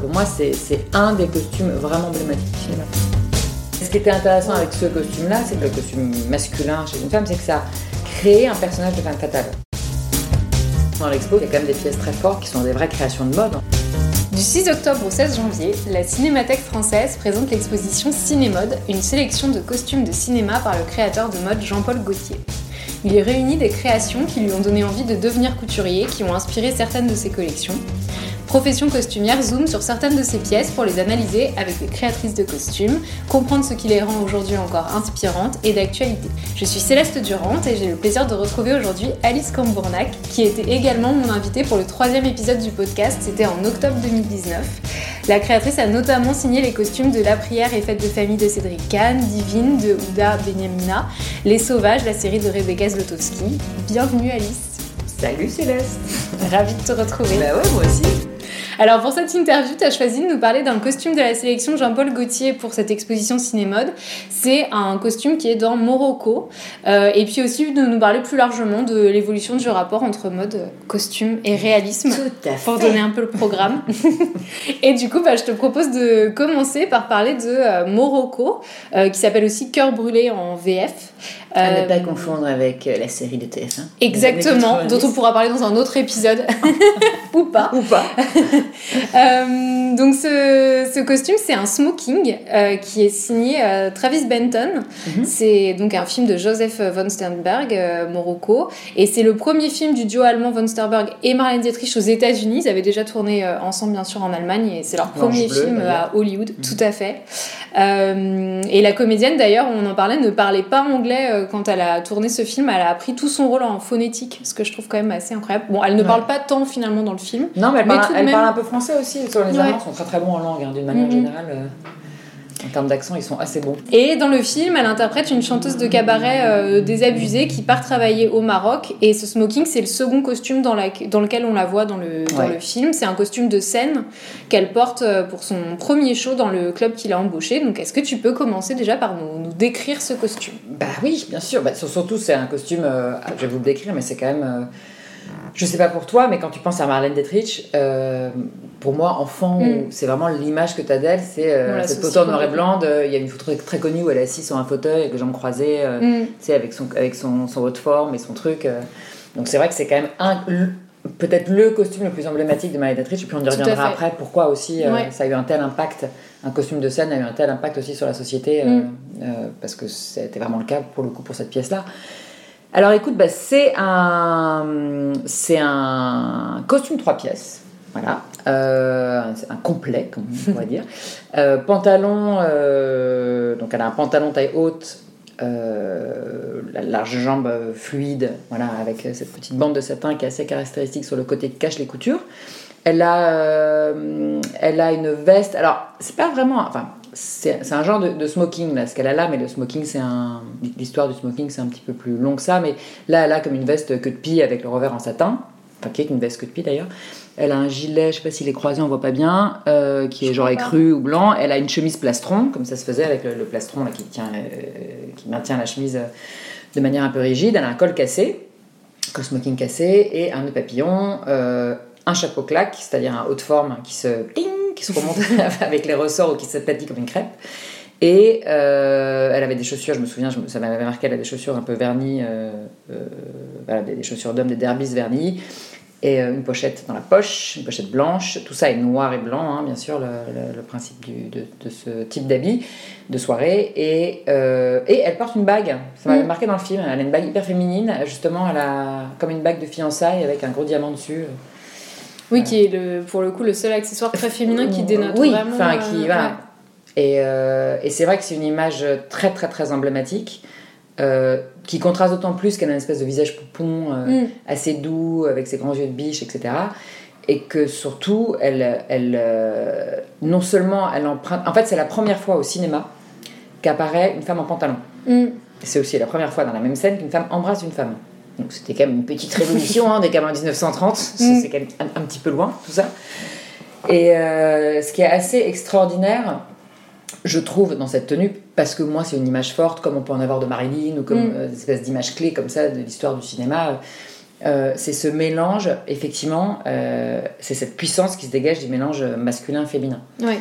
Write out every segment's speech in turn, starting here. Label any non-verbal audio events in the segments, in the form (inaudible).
pour moi, c'est un des costumes vraiment emblématiques du cinéma. Ce qui était intéressant avec ce costume-là, c'est que le costume masculin chez une femme, c'est que ça crée un personnage de femme fatale. Dans l'expo, il y a quand même des pièces très fortes qui sont des vraies créations de mode. Du 6 octobre au 16 janvier, la Cinémathèque française présente l'exposition Cinémode, une sélection de costumes de cinéma par le créateur de mode Jean-Paul Gaultier. Il y réunit des créations qui lui ont donné envie de devenir couturier, qui ont inspiré certaines de ses collections. Profession costumière zoom sur certaines de ses pièces pour les analyser avec les créatrices de costumes, comprendre ce qui les rend aujourd'hui encore inspirantes et d'actualité. Je suis Céleste Durand et j'ai le plaisir de retrouver aujourd'hui Alice Cambournac, qui était également mon invitée pour le troisième épisode du podcast, c'était en octobre 2019. La créatrice a notamment signé les costumes de La prière et fête de famille de Cédric Kahn, Divine de Ouda Benyamina, Les Sauvages, la série de Rebecca Zlotowski. Bienvenue Alice. Salut Céleste Ravie de te retrouver. Bah ouais, moi aussi alors pour cette interview, tu as choisi de nous parler d'un costume de la sélection Jean-Paul Gaultier pour cette exposition Cinémode. C'est un costume qui est dans Morocco. Euh, et puis aussi de nous parler plus largement de l'évolution du rapport entre mode, costume et réalisme. Tout à fait. Pour donner un peu le programme. (laughs) et du coup, bah, je te propose de commencer par parler de euh, Morocco, euh, qui s'appelle aussi Cœur brûlé en VF. À ne pas confondre avec la série de TF1. Exactement, dont on pourra parler dans un autre épisode. (laughs) Ou pas. Ou pas. (laughs) Euh, donc ce, ce costume, c'est un smoking euh, qui est signé euh, Travis Benton. Mhm. C'est donc un film de Joseph von Sternberg, Morocco. Et c'est le premier film du duo allemand von Sternberg et Marlène Dietrich aux États-Unis. Ils avaient déjà tourné ensemble, bien sûr, en Allemagne. Et c'est leur premier film à Hollywood, mhm. tout à fait. et la comédienne, d'ailleurs, on en parlait, ne parlait pas anglais quand elle a tourné ce film. Elle a appris tout son rôle en phonétique, ce que je trouve quand même assez incroyable. Bon, elle ne parle pas tant finalement dans le film. Non, mais elle, parle, elle parle un peu français aussi. Les Allemands sont très très bons en langue, hein, d'une manière mm-hmm. générale. Euh, en termes d'accent, ils sont assez bons. Et dans le film, elle interprète une chanteuse de cabaret euh, désabusée qui part travailler au Maroc. Et ce smoking, c'est le second costume dans, la, dans lequel on la voit dans le, dans le film. C'est un costume de scène qu'elle porte euh, pour son premier show dans le club qu'il a embauché. Donc, est-ce que tu peux commencer déjà par nous, nous décrire ce costume? Bah oui, bien sûr. Bah, surtout, c'est un costume, je vais vous le décrire, mais c'est quand même je sais pas pour toi, mais quand tu penses à Marlène Dietrich, euh, pour moi, enfant, mm. c'est vraiment l'image que tu as d'elle. C'est euh, cette photo en noir et blanc. Il y a une photo très, connue où elle est assise sur un fauteuil avec les jambes croisées, euh, mm. avec, son, avec son, son haute forme et son truc. Donc c'est vrai que c'est quand même un, peut-être le costume le plus emblématique de Marlène Dietrich. Et puis on y reviendra après pourquoi aussi ça a eu un tel impact. Un costume de scène a eu un tel impact aussi sur la société, mm. parce que c'était vraiment le cas pour le coup pour cette pièce-là. Alors écoute, bah, c'est un, c'est un costume trois pièces. Voilà, euh, un complet, comme on pourrait dire. (laughs) Euh, pantalon, euh, donc elle a un pantalon taille haute, la large jambe fluide, voilà, avec cette petite bande de satin qui est assez caractéristique sur le côté qui cache les coutures. Elle a, elle a une veste. Alors, c'est pas vraiment. Enfin, c'est un genre de, smoking là, ce qu'elle a là, mais le smoking, c'est un. L'histoire du smoking, c'est un petit peu plus long que ça, mais là, elle a comme une veste queue de pie avec le revers en satin, enfin qui est une veste queue de pie d'ailleurs. Elle a un gilet, je sais pas s'il est croisé, on voit pas bien, euh, qui est genre écru ou blanc. Elle a une chemise plastron, comme ça se faisait avec le, plastron là, qui, tient, euh, qui maintient la chemise euh, de manière un peu rigide. Elle a un col cassé, col smoking cassé, et un nœud papillon, un chapeau claque, c'est-à-dire un haut de forme qui se qui se remonte (laughs) avec les ressorts ou qui s'aplatit comme une crêpe. Et euh, elle avait des chaussures, je me souviens, ça m'avait marqué, elle avait des chaussures un peu vernies, euh, euh, voilà, des, chaussures d'homme, des derbys vernis, et une pochette dans la poche, une pochette blanche. Tout ça est noir et blanc, hein, bien sûr, le, principe de, ce type d'habit de soirée. Et, et, elle porte une bague, ça m'avait mm. marqué dans le film. Elle a une bague hyper féminine, justement, elle a comme une bague de fiançailles avec un gros diamant dessus. Oui, qui est le, pour le coup le seul accessoire très féminin qui dénote oui, vraiment. Enfin, qui, euh, Et, euh, et c'est vrai que c'est une image très très très emblématique. Euh, qui contraste d'autant plus qu'elle a une espèce de visage poupon mm. assez doux avec ses grands yeux de biche etc et que surtout elle, elle non seulement elle emprunte en fait c'est la première fois au cinéma qu'apparaît une femme en pantalon mm. c'est aussi la première fois dans la même scène qu'une femme embrasse une femme donc c'était quand même une petite révolution, hein, quand en 1930, c'est quand même un, petit peu loin tout ça. Et euh, ce qui est assez extraordinaire, je trouve, dans cette tenue, parce que moi c'est une image forte, comme on peut en avoir de Marilyn, ou comme mm. euh, des espèces d'images clés comme ça de l'histoire du cinéma, c'est ce mélange, effectivement, c'est cette puissance qui se dégage du mélange masculin-féminin. Ouais.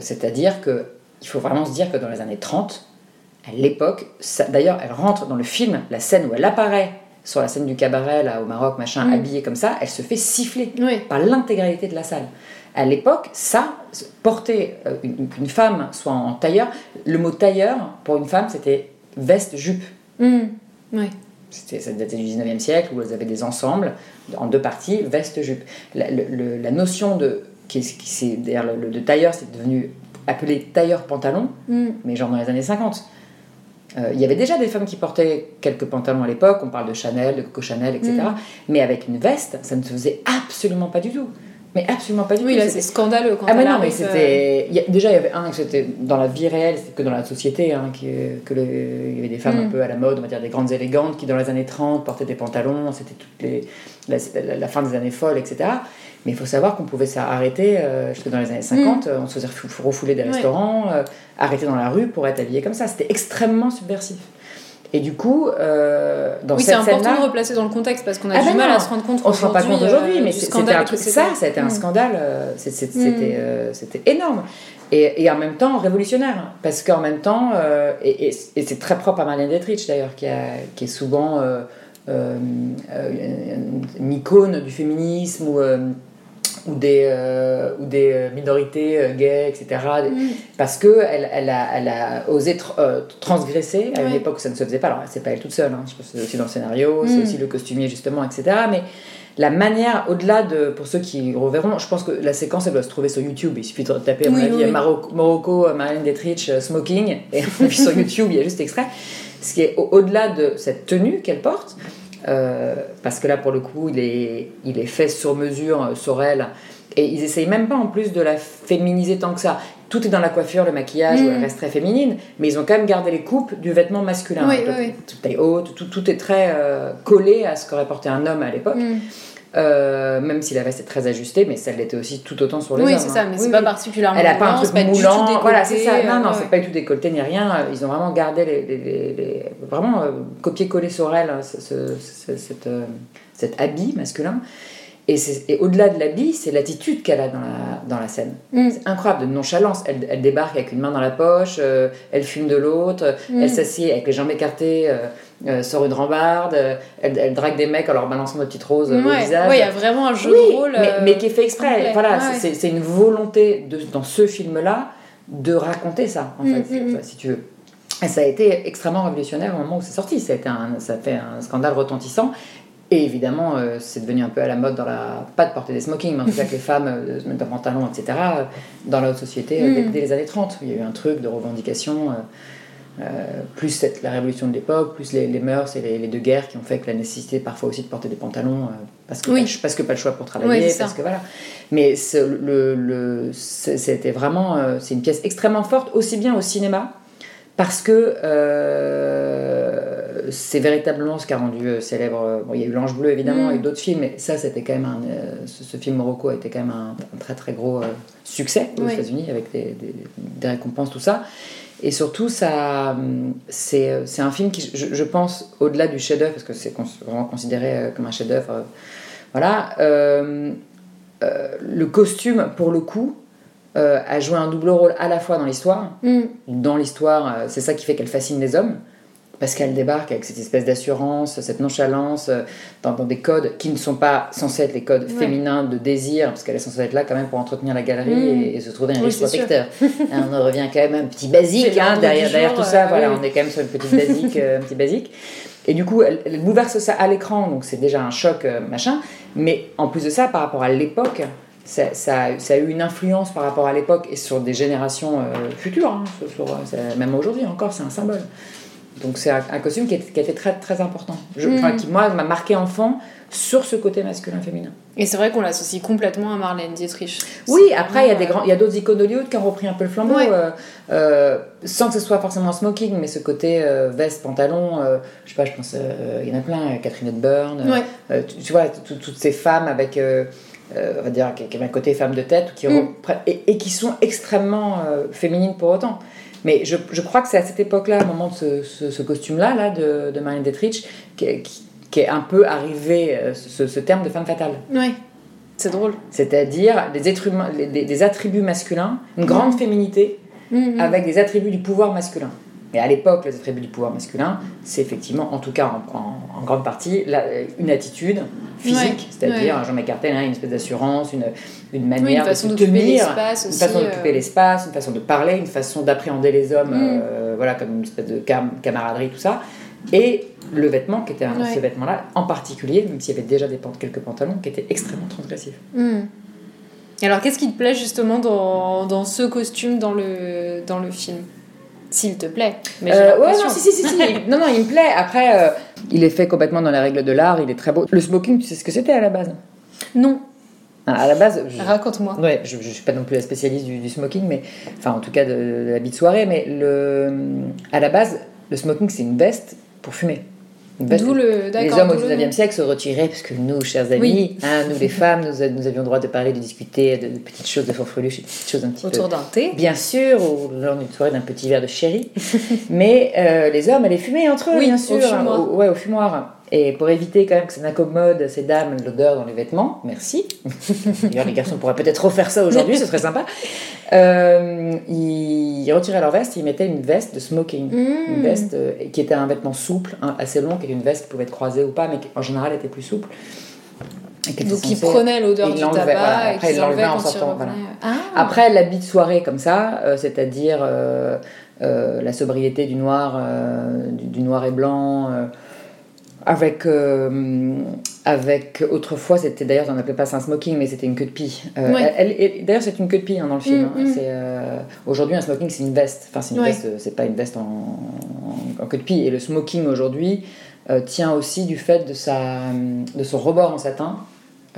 C'est-à-dire que il faut vraiment se dire que dans les années 30, à l'époque, d'ailleurs, elle rentre dans le film, la scène où elle apparaît sur la scène du cabaret, là, au Maroc, machin, mm. habillée comme ça, elle se fait siffler par l'intégralité de la salle. À l'époque, ça, porter euh, une, femme soit en tailleur, le mot tailleur, pour une femme, c'était veste-jupe. Mm. Oui. C'était, ça datait du 19e siècle, où elles avaient des ensembles en deux parties, veste-jupe. La, la, notion de... Qui, qui d'ailleurs, le, de tailleur, c'est devenu appelé tailleur-pantalon, mm. mais genre dans les années 50. Euh, il y avait déjà des femmes qui portaient quelques pantalons à l'époque, on parle de Chanel, de Coco Chanel, etc. Mm. Mais avec une veste, ça ne se faisait absolument pas du tout. Mais absolument pas du tout. Oui, c'est scandaleux quand Ah, mais non, mais c'était. Euh. Déjà, il y avait un, c'était dans la vie réelle, c'était que dans la société, hein, que il y avait des femmes un mm. peu à la mode, on va dire des grandes élégantes, qui dans les années 30 portaient des pantalons, c'était toutes les, la, fin des années folles, etc. Mais il faut savoir qu'on pouvait s'arrêter, euh, jusque dans les années 50, mm. on se faisait refouler des restaurants, euh, arrêter dans la rue pour être habillé comme ça. C'était extrêmement subversif. Et du coup, euh, dans oui, cette scène-là... Oui, c'est important de replacer dans le contexte parce qu'on a ah du ben mal à se rendre compte On ne se rend pas compte aujourd'hui, mais c'était un truc... Ça, c'était un mm. scandale, c'était énorme. Et, et, en même temps révolutionnaire, parce qu'en même temps, et, et, c'est très propre à Marlène Dietrich d'ailleurs, qui, qui, est souvent une icône du féminisme ou ou des, euh, ou des euh, minorités euh, gays, etc. Mm. Parce qu'elle elle a, elle a osé transgresser à une époque où ça ne se faisait pas. Alors, c'est pas elle toute seule, hein. je pense c'est aussi dans le scénario, c'est mm. aussi le costumier, justement, etc. Mais la manière, au-delà de, pour ceux qui reverront, je pense que la séquence, elle doit se trouver sur YouTube. Il suffit de taper, à mon avis, Marocco, Morocco, Marlène Dietrich, Smoking, et (laughs) puis sur YouTube, il y a juste extrait. Ce qui est au-delà de cette tenue qu'elle porte, euh, parce que là, pour le coup, il est, il est fait sur mesure euh, sur elle. Et ils essayent même pas en plus de la féminiser tant que ça. Tout est dans la coiffure, le maquillage, où elle reste très féminine, mais ils ont quand même gardé les coupes du vêtement masculin. Oui, oui, Toute taille haute, tout, tout, est très euh, collé à ce qu'aurait porté un homme à l'époque. Mm. Euh, même si la veste est très ajustée, mais ça l'était aussi tout autant sur les oui, hommes. Oui, c'est ça, hein. mais c'est pas particulièrement. Elle a pas un truc moulant. Voilà, c'est ça. Non, non, c'est pas du tout décolleté ni rien. Ils ont vraiment gardé les. les, les, vraiment euh, copier-coller sur elle hein, ce, cette, euh, cet habit masculin. Et, et au-delà de l'habit, c'est l'attitude qu'elle a dans la, dans la scène. Mm. C'est incroyable, de nonchalance. Elle, elle, débarque avec une main dans la poche, elle fume de l'autre, mm. elle s'assied avec les jambes écartées euh, sur une rambarde, euh, elle, drague des mecs en leur balançant des petites roses au visage. Oui, il y a vraiment un jeu de rôle. Mais, mais, qui est fait exprès. Voilà, c'est une volonté de, dans ce film-là de raconter ça, en fait, mm, mm. si tu veux. Et ça a été extrêmement révolutionnaire au moment où c'est sorti. Ça a, été un, ça a fait un scandale retentissant. Et évidemment, euh, c'est devenu un peu à la mode dans la. Pas de porter des smokings, mais en tout cas que les (laughs) femmes se mettent un pantalon, etc. dans la haute société dès, les années 30. Il y a eu un truc de revendication. Euh, plus cette, la révolution de l'époque, plus les, les, mœurs et les, deux guerres qui ont fait que la nécessité parfois aussi de porter des pantalons, euh, parce, que pas, parce que pas le choix pour travailler, parce que voilà. Mais le, le, c'était vraiment, euh, c'est une pièce extrêmement forte, aussi bien au cinéma, parce que c'est véritablement ce qui a rendu célèbre. Bon, il y a eu L'Ange Bleu évidemment mm. et d'autres films, mais ça c'était quand même un, ce, film Morocco a été quand même un, très très gros succès aux États-Unis avec des, des, récompenses, tout ça. Et surtout, ça, c'est, un film qui, je, pense, au-delà du chef-d'œuvre, parce que c'est vraiment considéré euh, comme un chef-d'œuvre, euh, voilà, euh, le costume, pour le coup, a joué un double rôle à la fois dans l'histoire. Mm. Dans l'histoire, c'est ça qui fait qu'elle fascine les hommes qu'elle débarque avec cette espèce d'assurance, cette nonchalance, euh, dans, des codes qui ne sont pas censés être les codes féminins de désir, parce qu'elle est censée être là quand même pour entretenir la galerie mm. et, se trouver un riche protecteur. (laughs) Hein, on revient quand même un petit basique hein, derrière, derrière tout ça, voilà, on est quand même sur une petite basique, euh, un petit basique. Et du coup, elle, elle bouleverse ça à l'écran, donc c'est déjà un choc, euh, machin. Mais en plus de ça, par rapport à l'époque, ça, ça, a eu une influence par rapport à l'époque et sur des générations futures, hein, même aujourd'hui encore, c'est un symbole. Donc c'est un, costume qui a, qui a, été très, très important. Je, mm. Qui, moi, m'a marqué enfant sur ce côté masculin-féminin. Et c'est vrai qu'on l'associe complètement à Marlène Dietrich. Oui, après, il y a des grands, il y a d'autres icônes d'Hollywood qui ont repris un peu le flambeau, euh, euh, sans que ce soit forcément smoking, mais ce côté euh, veste, pantalon, je sais pas, je pense, il y en a plein, Catherine Hepburn, tu, vois, toutes ces femmes avec... on va dire, qui, un côté femme de tête, qui mm. et, et, qui sont extrêmement féminines pour autant. Mais je, je crois que c'est à cette époque-là, au moment de ce, ce, costume-là, là, de, de Marlène Dietrich, qu'est un peu arrivé euh, ce, ce terme de femme fatale. Ouais. C'est drôle. C'est-à-dire des, des, des- attributs masculins, une grande féminité Mhm. avec des attributs du pouvoir masculin. Et à l'époque, les attributs du pouvoir masculin, c'est effectivement, en tout cas en, en- en grande partie, la- une attitude physique, Ouais, c'est-à-dire, ouais. Jean McCarthy a une espèce d'assurance, une, une Oui, manière une façon de se d'occuper tenir, une façon d'occuper euh, l'espace, une façon de parler, une façon d'appréhender les hommes, Mm. euh, voilà, comme une espèce de cam- camaraderie, tout ça. Et le vêtement, qui était un, Ouais. ce vêtement-là, en particulier, même s'il y avait déjà des, quelques pantalons, qui étaient extrêmement transgressifs. Et Alors, qu'est-ce qui te plaît justement dans, dans ce costume dans le, dans le film? S'il te plaît. Mais Euh, ouais, non, si, si, si, si. (laughs) non, non, il me plaît. Après, euh, il est fait complètement dans les règles de l'art, il est très beau. Le smoking, tu sais ce que c'était à la base? Non, Ah, À la base, je... raconte-moi. Ouais, je, je suis pas non plus la spécialiste du, du smoking, mais enfin en tout cas de, de l'habit de soirée, mais le, à la base, le smoking c'est une veste pour fumer. D'où le. les hommes au d'où le 19e nom. siècle se retiraient parce que nous, chers amis, Oui. hein, nous les (laughs) femmes, nous, avions le droit de parler, de discuter de, de petites choses, de fanfreluches, de petites choses un petit peu Autour d'un thé. Bien sûr, ou lors d'une soirée d'un petit verre de sherry. (laughs) Mais euh, les hommes allaient fumer entre eux, Oui, bien au sûr. fumoir. Au- ouais, au fumoir. Et pour éviter quand même que ça n'accommode ces dames l'odeur dans les vêtements, merci. (laughs) D'ailleurs, les garçons pourraient peut-être refaire ça aujourd'hui, ce serait sympa. Euh, ils retiraient leur veste et ils mettaient une veste de smoking. Mmh. Une veste euh, qui était un vêtement souple, hein, assez long, qui était une veste qui pouvait être croisée ou pas, mais qui en général était plus souple. Et qui était Donc, ils prenaient l'odeur du tabac voilà. Après, ils l'enlevaient enlevaient en sortant, voilà. Ah, Après, l'habit de soirée comme ça, euh, c'est-à-dire euh, la sobriété du noir, du, du noir et blanc, avec, avec autrefois, c'était d'ailleurs, on n'appelait pas ça un smoking, mais c'était une queue de pie. Euh, Ouais. elle- elle- d'ailleurs, c'est une queue de pie hein, dans le film. Mm, hein. mm. Euh, aujourd'hui, un smoking, c'est une veste. Enfin, c'est une Ouais. veste, c'est pas une veste en, en- en queue de pie. Et le smoking aujourd'hui euh, tient aussi du fait de, sa, de son rebord en satin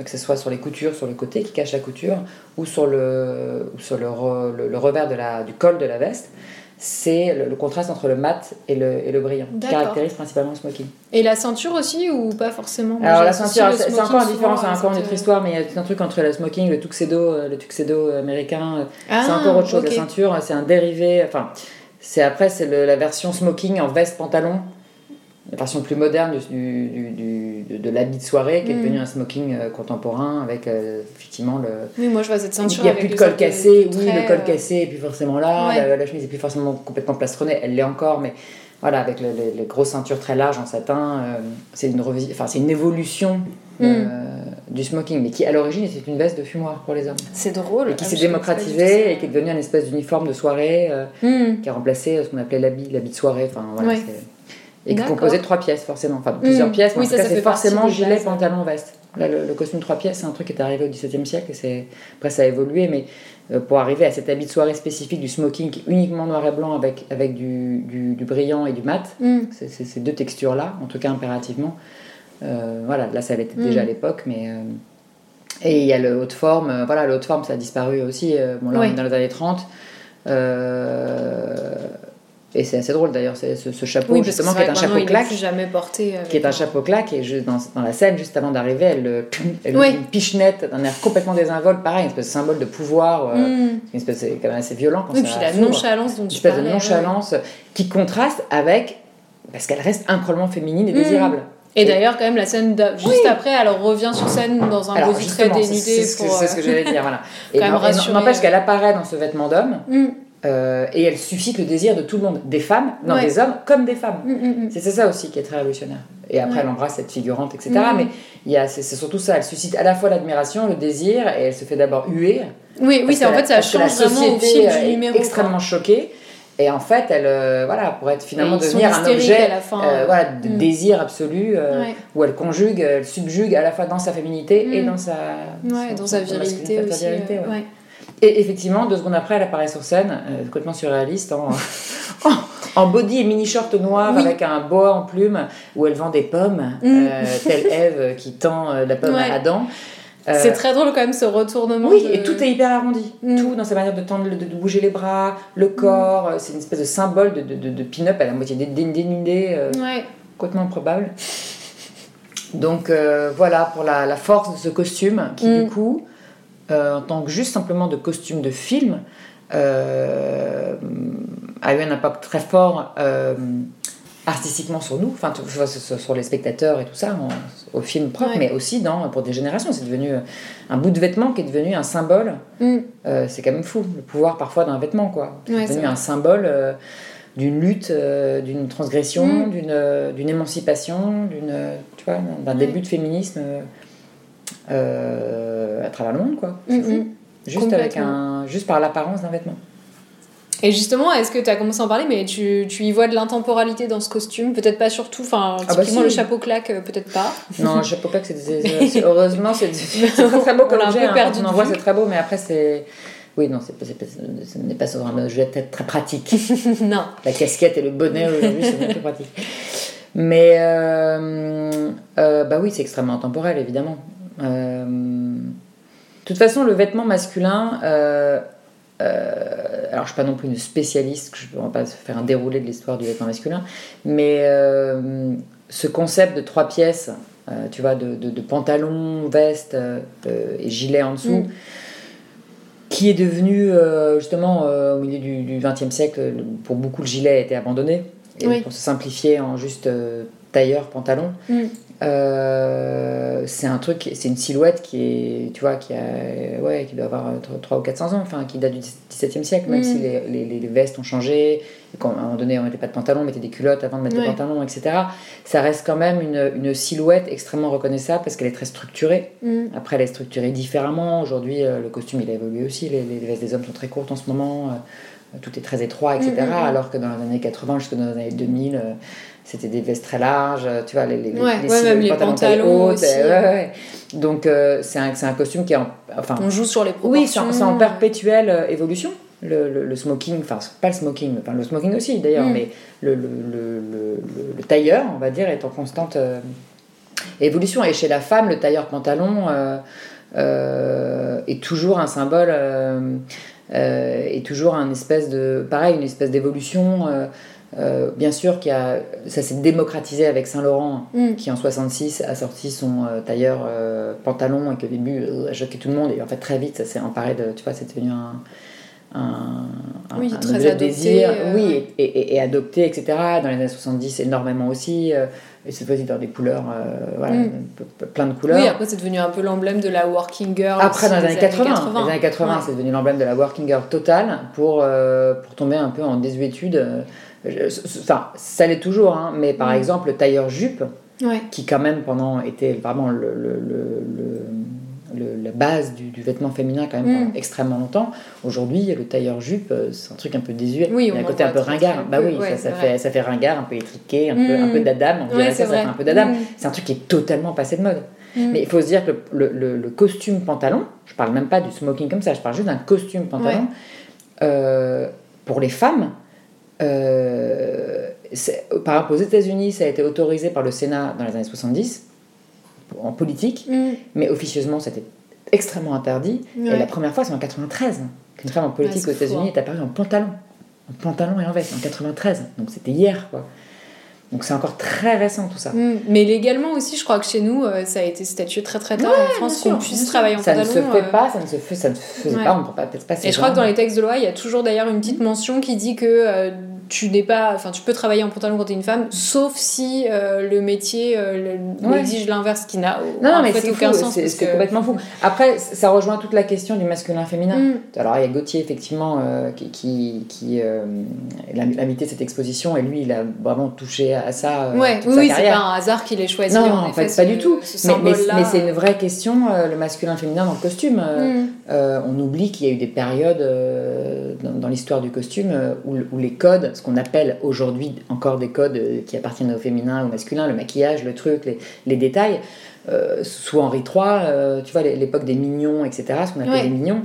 que ce soit sur les coutures, sur le côté qui cache la couture, ou sur le, ou sur le, re- le- le revers de la, du col de la veste, c'est le, le contraste entre le mat et le, et le brillant, qui caractérise principalement le smoking. Et la ceinture aussi ou pas forcément? Alors la ceinture, c'est encore différent, c'est encore une autre histoire, mais il y a tout un truc entre le smoking, le tuxedo, euh, le tuxedo américain, euh, c'est Ah, encore autre chose. La ceinture, c'est un dérivé, enfin, c'est après, c'est la version smoking en veste-pantalon, la version plus moderne du, du- de, de l'habit de soirée, qui est Mm. devenu un smoking euh, contemporain, avec euh, effectivement le, Oui, moi je vois cette ceinture. il n'y a avec plus de col cassé, de oui, le col euh, cassé est plus forcément là, Ouais. la, la chemise est plus forcément complètement plastronnée, elle l'est encore, mais voilà, avec le- les, les grosses ceintures très larges en satin, euh, c'est une, une évolution Mm. du smoking, mais qui à l'origine était une veste de fumoir pour les hommes, C'est drôle. et qui Ah, s'est démocratisée et qui est devenue un espèce d'uniforme de soirée Hmm. qui a remplacé ce qu'on appelait l'habit, l'habit de soirée, enfin voilà. Ouais. Et qui est composé de trois pièces forcément, enfin de plusieurs Mm. pièces, mais Oui, en ça, tout cas c'est forcément gilet, bases. pantalon, veste. Là, le, le costume trois pièces, c'est un truc qui est arrivé au XVIIe siècle et c'est après ça a évolué, mais euh, pour arriver à cet habit de soirée spécifique du smoking qui est uniquement noir et blanc avec, avec du, du, du brillant et du mat, Hmm. c'est ces deux textures-là, en tout cas impérativement. Euh, voilà, là ça l'était déjà à l'époque, mais. euh, et il y a le haute forme, euh, voilà, le haute forme ça a disparu aussi, bon là on est dans les années 30. euh, et c'est assez drôle d'ailleurs, ce, ce chapeau Oui, justement qui est vrai un chapeau est claque jamais porté. avec qui est un chapeau claque et je- dans, dans la scène juste avant d'arriver elle, le- elle Oui. une pichenette d'un air complètement désinvolte pareil une espèce de symbole de pouvoir euh, une espèce c'est quand même assez violent quand Oui, ça puis la nonchalance dont une espèce parlais. de nonchalance qui contraste avec parce qu'elle reste incroyablement féminine et Mm. désirable Et d'ailleurs, quand même, la scène juste après, elle revient sur scène dans un alors très dénudé c'est ce que, ce que euh, j'allais dire voilà (laughs) n'empêche euh. qu'elle apparaît dans ce vêtement d'homme hmm, euh, et elle suscite le désir de tout le monde des femmes non Ouais. des hommes comme des femmes hmm, hmm, hmm. C'est ça aussi qui est très révolutionnaire. Et après, Ouais. elle embrasse cette figurante, etc. Mais il y a, c'est, surtout ça. Elle suscite à la fois l'admiration, le désir, et elle se fait d'abord huer. Oui, oui, c'est en fait, ça que la change vraiment au société fil du numéro. extrêmement choquée. Et en fait, elle, euh, voilà, pour être finalement devenir un objet à la fin. euh, voilà, de Mm. désir absolu, euh, Ouais. où elle conjugue, elle subjugue à la fois dans sa féminité et Mm. dans sa, Ouais, son- dans sa virilité aussi. ouais. Et effectivement, deux secondes après, elle apparaît sur scène, euh, complètement surréaliste, en, (laughs) en, en body et mini short noir Oui. avec un boa en plume, où elle vend des pommes, Mm. euh, telle Ève qui tend euh, la pomme Ouais. à Adam. Euh, C'est très drôle quand même ce retournement. oui, de- et tout est hyper arrondi. Mm. Tout dans sa manière de tendre, de, de bouger les bras, le corps. euh, C'est une espèce de symbole de, de, pin-up à la moitié dé- dé- dénudé, euh, Ouais. complètement improbable. Donc euh, voilà pour la, la force de ce costume qui Mm. du coup, en tant que juste simplement de costume de film, euh, a eu un impact très fort euh, artistiquement sur nous, enfin sur les spectateurs et tout ça, au film propre, mais aussi dans, pour des générations. C'est devenu un bout de vêtement qui est devenu un symbole. Mm. Euh, c'est quand même fou, le pouvoir parfois d'un vêtement, quoi. C'est devenu un symbole euh, d'une lutte, euh, d'une transgression, mm. d'une émancipation, d'une, tu vois, d'un début de féminisme à travers le monde, quoi. C'est fou. Juste, avec un, juste par l'apparence d'un vêtement. Et justement, est-ce que tu as commencé à en parler, mais tu, tu y vois de l'intemporalité dans ce costume? Peut-être pas surtout, enfin, ah bah typiquement le chapeau claque, euh, peut-être pas. (laughs) Non, le chapeau claque, c'est (laughs) heureusement, c'est très beau comme objet. Hein, on en voit, c'est très beau, mais après, c'est. Oui, non, ce n'est pas sur un objet peut-être très pratique. (laughs) non. La casquette et le bonnet aujourd'hui, c'est plus pratique. Mais, euh, euh, bah oui, c'est extrêmement intemporel, évidemment. De toute façon, le vêtement masculin euh, alors, je ne suis pas non plus une spécialiste, je ne vais pas faire un déroulé de l'histoire du vêtement masculin, mais euh, ce concept de trois pièces, euh, tu vois, de, de, pantalon, veste et gilet en dessous, mm. qui est devenu justement au milieu du XXe siècle, pour beaucoup le gilet a été abandonné, et pour se simplifier en juste tailleur, pantalon. Mm. Euh, c'est un truc, c'est une silhouette qui est, tu vois, qui a, ouais, qui doit avoir 3 ou 400 ans, enfin, qui date du XVIIe siècle, même mm. si les, les, les, vestes ont changé, quand, à un moment donné on mettait pas de pantalon, on mettait des culottes avant de mettre des pantalons, etc. Ça reste quand même une, une silhouette extrêmement reconnaissable parce qu'elle est très structurée. Mm. Après, elle est structurée différemment. Aujourd'hui, euh, le costume il a évolué aussi. Les, les, vestes des hommes sont très courtes en ce moment. Euh, tout est très étroit, etc. Mm, alors que dans les années 80 jusque dans les années 2000, c'était des vestes très larges, tu vois, les, les, ouais, les, ouais, les pantalons, hautes, Donc euh, c'est un, un, costume qui est en, enfin on joue sur les proportions. Oui, c'est en, perpétuelle euh, évolution. Le, le, smoking, enfin pas le smoking, enfin le smoking aussi d'ailleurs, mm. mais le, le, tailleur, on va dire, est en constante euh, évolution. Et chez la femme, le tailleur pantalon est toujours un symbole, est toujours un espèce de, pareil, une espèce d'évolution. Euh, bien sûr, qu'il a, ça s'est démocratisé avec Saint-Laurent, mm. qui en 66 a sorti son euh, tailleur euh, pantalon et qu'au début a choqué tout le monde. Et en fait, très vite, ça s'est emparé de. Tu vois, c'est devenu un. Un, oui, très adopté, désir, oui, et, et, adopté, etc. Dans les années 70, énormément aussi. et c'est possible dans des couleurs, voilà, mm. plein de couleurs. Oui, après c'est devenu un peu l'emblème de la working girl. Après, dans les années 80, 80. Les années 80 c'est devenu l'emblème de la working girl totale pour, pour tomber un peu en désuétude Enfin, ça l'est toujours, hein, mais par mm. exemple, le tailleur jupe, qui quand même pendant était vraiment le, le, le, la base du, du, vêtement féminin quand même mm. extrêmement longtemps. Aujourd'hui, le tailleur jupe, euh, c'est un truc un peu désuet. Oui, il y a un côté un peu ringard. Bah oui, ça, ça fait, ça fait ringard, un peu étriqué, un, peu, un peu mm. d'adam. On dirait ça, ça fait un peu d'adam. C'est un truc qui est totalement passé de mode. Mais il faut se dire que le, costume pantalon, je parle même pas du smoking comme ça, je parle juste d'un costume pantalon, euh, pour les femmes, par exemple, aux États-Unis, ça a été autorisé par le Sénat dans les années 70, en politique, mm. mais officieusement, c'était extrêmement interdit. Et la première fois, c'est en 93 qu'une femme en politique aux États-Unis hein. est apparue en pantalon. En pantalon et en veste, en 93. Donc c'était hier, quoi. Donc c'est encore très récent tout ça. Mm. mais légalement aussi, je crois que chez nous, euh, ça a été statué très très tard en France qu'on puisse travailler en pantalon. Ça ne se fait euh. pas, ça ne se, fait, ça ne faisait pas, on ne peut pas peut-être pas. Et je crois que dans les textes de loi, il y a toujours d'ailleurs une petite mention qui dit que euh, tu n'es pas, enfin, tu peux travailler en pantalon quand tu es une femme, sauf si euh, le métier euh, exige l'inverse, qui n'a non, mais fait aucun sens. C'est complètement fou. Après, ça rejoint toute la question du masculin-féminin. Mm. Alors, il y a Gauthier, effectivement, euh, qui, qui, qui l'invité cette exposition, et lui, il a vraiment touché à ça. Ouais, oui, c'est pas un hasard qu'il ait choisi. Non, en, fait, pas du tout. mais, mais, c'est une vraie question, le masculin-féminin dans le costume. Mm. on oublie qu'il y a eu des périodes dans, l'histoire du costume où, où les codes ce qu'on appelle aujourd'hui encore des codes euh, qui appartiennent au féminin ou au masculin, le maquillage, le truc, les, les détails. Euh, sous Henri III, euh, tu vois, l'époque des mignons, etc., ce qu'on appelle les mignons,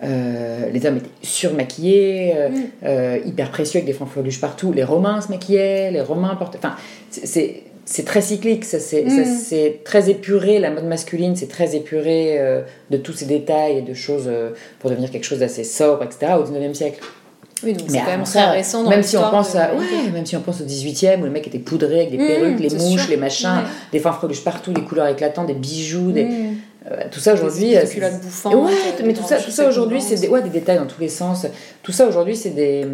les hommes étaient surmaquillés, mm. hyper précieux avec des fanfreluches partout. Les Romains se maquillaient, les Romains portaient. Enfin, c'est très cyclique, mm. c'est très épuré, la mode masculine, c'est très épuré de tous ces détails et de choses pour devenir quelque chose d'assez sobre, etc., au 19e siècle. Oui, donc c'est quand même très récent dans même si on pense à, ouais, même si on pense au 18e où le mec était poudré avec des mmh, perruques, les mouches, les machins, des fanfreluches partout, les couleurs éclatantes, des bijoux, des... Mmh. tout ça aujourd'hui. Des culottes bouffantes. Ouais, mais tout ça, tout ça aujourd'hui, c'est des, ouais, des détails dans tous les sens. Tout ça aujourd'hui, c'est des,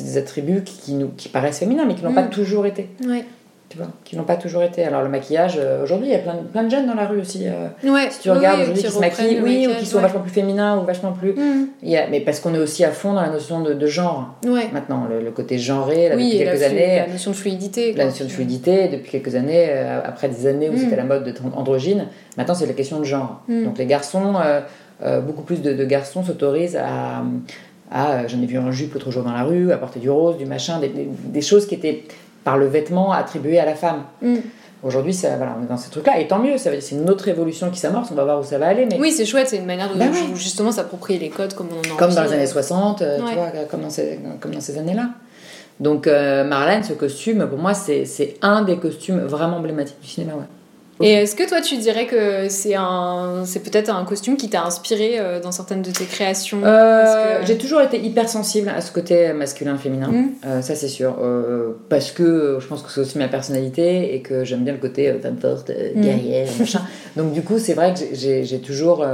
des attributs qui, nous, qui paraissent féminins, mais qui n'ont pas toujours été. Ouais tu vois, qui n'ont pas toujours été. Alors le maquillage, euh, aujourd'hui, il y a plein, plein de jeunes dans la rue aussi. Euh, ouais, si tu regardes aujourd'hui qui, se maquillent, oui, ou qui sont vachement plus féminins ou vachement plus. Mm. Il y a, mais parce qu'on est aussi à fond dans la notion de, de genre. Ouais. Maintenant, le, côté genré, là, depuis quelques années. La notion de fluidité. La notion de fluidité, depuis quelques années, euh, après des années où mm. c'était la mode d'être androgyne, maintenant c'est la question de genre. Mm. Donc les garçons, beaucoup plus de, garçons s'autorisent à. à J'en ai vu un jupe l'autre jour dans la rue, à porter du rose, du machin, des, des choses qui étaient par le vêtement attribué à la femme. Mm. Aujourd'hui, voilà, on est dans ces trucs-là, et tant mieux, c'est une autre évolution qui s'amorce, on va voir où ça va aller. Mais... Oui, c'est chouette, c'est une manière de bah justement s'approprier les codes comme on en a Comme dans les années 60, euh, tu vois, comme dans ces, comme dans ces années-là. Donc euh, Marlène, ce costume, pour moi, c'est un des costumes vraiment emblématiques du cinéma. Ouais. Et est-ce que toi tu dirais que c'est un, c'est peut-être un costume qui t'a inspiré euh, dans certaines de tes créations? Euh, J'ai toujours été hypersensible à ce côté masculin-féminin, mmh. euh, ça c'est sûr, parce que je pense que c'est aussi ma personnalité et que j'aime bien le côté femme forte, mmh. guerrière, (laughs) machin. Donc du coup c'est vrai que j'ai toujours,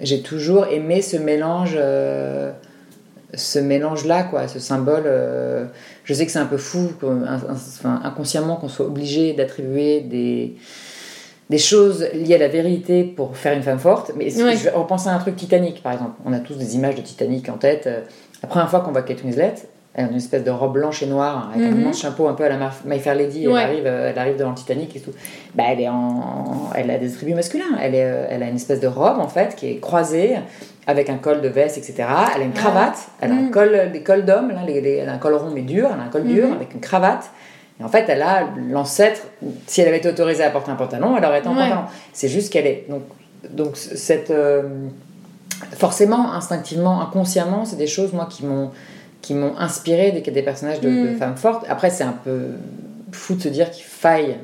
j'ai toujours aimé ce mélange ce mélange-là, quoi, ce symbole. Euh, je sais que c'est un peu fou, inconsciemment, qu'on soit obligé d'attribuer des, des choses liées à la vérité pour faire une femme forte. Mais je vais repenser à un truc Titanic, par exemple. On a tous des images de Titanic en tête. La première fois qu'on voit Kate Winslet, elle a une espèce de robe blanche et noire avec un mhm. immense chapeau un peu à la My Fair Lady. Elle, arrive, euh, elle arrive devant le Titanic et tout. Bah, elle, est en, elle a des attributs masculins. Elle, est, euh, elle a une espèce de robe en fait qui est croisée avec un col de veste, etc. Elle a une cravate. Elle a un mhm. col, des cols d'homme. elle a un col rond mais dur. Elle a un col dur mhm. avec une cravate. Et en fait, elle a l'ancêtre. Si elle avait été autorisée à porter un pantalon, elle aurait été en pantalon. C'est juste qu'elle est. Donc, donc cette. Euh, forcément, instinctivement, inconsciemment, c'est des choses, moi, qui m'ont qui m'ont inspiré des, des personnages de, de, mm. femmes fortes. Après, c'est un peu fou de se dire qu'il faille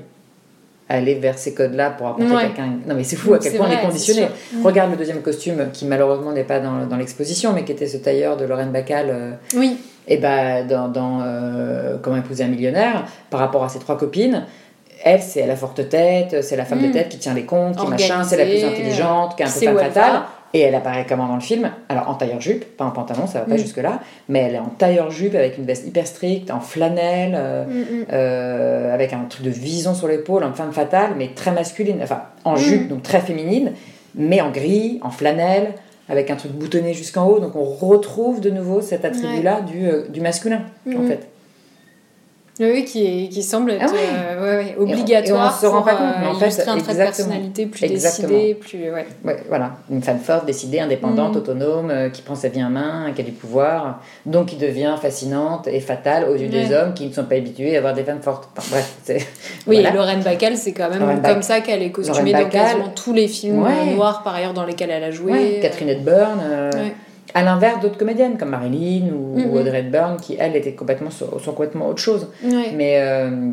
aller vers ces codes-là pour apporter quelqu'un. Non, mais c'est fou à quel point on est conditionné. Regarde le deuxième costume, qui malheureusement n'est pas dans, dans l'exposition, mais qui était ce tailleur de Lorraine Bacal. Euh, oui. Et bah, dans, dans euh, Comment épouser un millionnaire, par rapport à ses trois copines, elle, c'est la forte tête, c'est la femme de mm. tête qui tient les comptes, qui machin, c'est la plus intelligente, qui est un peu femme fatale. Et elle apparaît comment dans le film? Alors en tailleur-jupe, pas en pantalon, ça va pas mm. jusque-là, mais elle est en tailleur-jupe avec une veste hyper stricte, en flanelle, euh, mm, mm. Euh, avec un truc de vision sur l'épaule, en femme fatale, mais très masculine, enfin en jupe, donc très féminine, mais en gris, en flanelle, avec un truc boutonné jusqu'en haut. Donc on retrouve de nouveau cet attribut-là du, euh, du masculin, en fait. Oui, qui, qui semble être ah euh, obligatoire on, se rend pas compte, mais en euh, fait, un trait de personnalité plus décidé, plus... Ouais. voilà, une femme forte, décidée, indépendante, mm. autonome, euh, qui prend sa vie en main, qui a du pouvoir, donc qui devient fascinante et fatale aux yeux des hommes qui ne sont pas habitués à avoir des femmes fortes. bref, (laughs) Oui, et Lorraine Bacall, c'est quand même comme ça qu'elle est costumée dans quasiment tous les films noirs, par ailleurs, dans lesquels elle a joué. Catherine Hepburn... À l'inverse d'autres comédiennes comme Marilyn ou, mhm. Audrey Hepburn qui, elles, étaient complètement sur, complètement autre chose. Mais. Euh,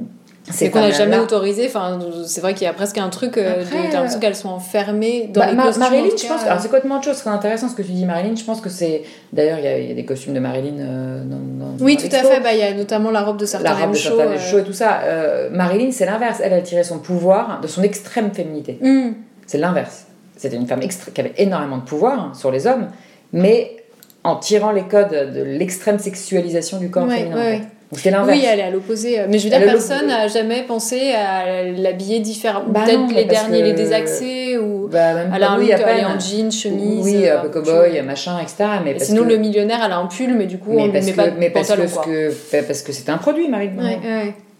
c'est qu'on n'a jamais autorisé. Enfin, c'est vrai qu'il y a presque un truc. Euh, J'ai l'impression qu'elles sont enfermées dans bah, les costumes. Marilyn, je pense. Alors c'est complètement autre chose. C'est intéressant ce que tu dis, Marilyn. Je pense que c'est. D'ailleurs, il y, a des costumes de Marilyn euh, dans, Oui, tout à fait. Bah, il y a notamment la robe de certains La robe de certains euh... et tout ça. Euh, Marilyn, c'est l'inverse. Elle a tiré son pouvoir de son extrême féminité. Mm. C'est l'inverse. C'était une femme qui avait énormément de pouvoir hein, sur les hommes, mais en tirant les codes de l'extrême sexualisation du corps féminin. C'est l'inverse. Oui, elle est à l'opposé. Mais je veux dire, personne n'a jamais pensé à l'habiller différemment. Bah Peut-être les derniers, les désaxés, ou bah, elle a un look, elle est en jean, chemise. Oui, un peu cow-boy, machin, etc. Mais sinon, le millionnaire, elle a un pull, mais du coup, mais on ne met pas mais parce que, parce que c'est un produit, Marie.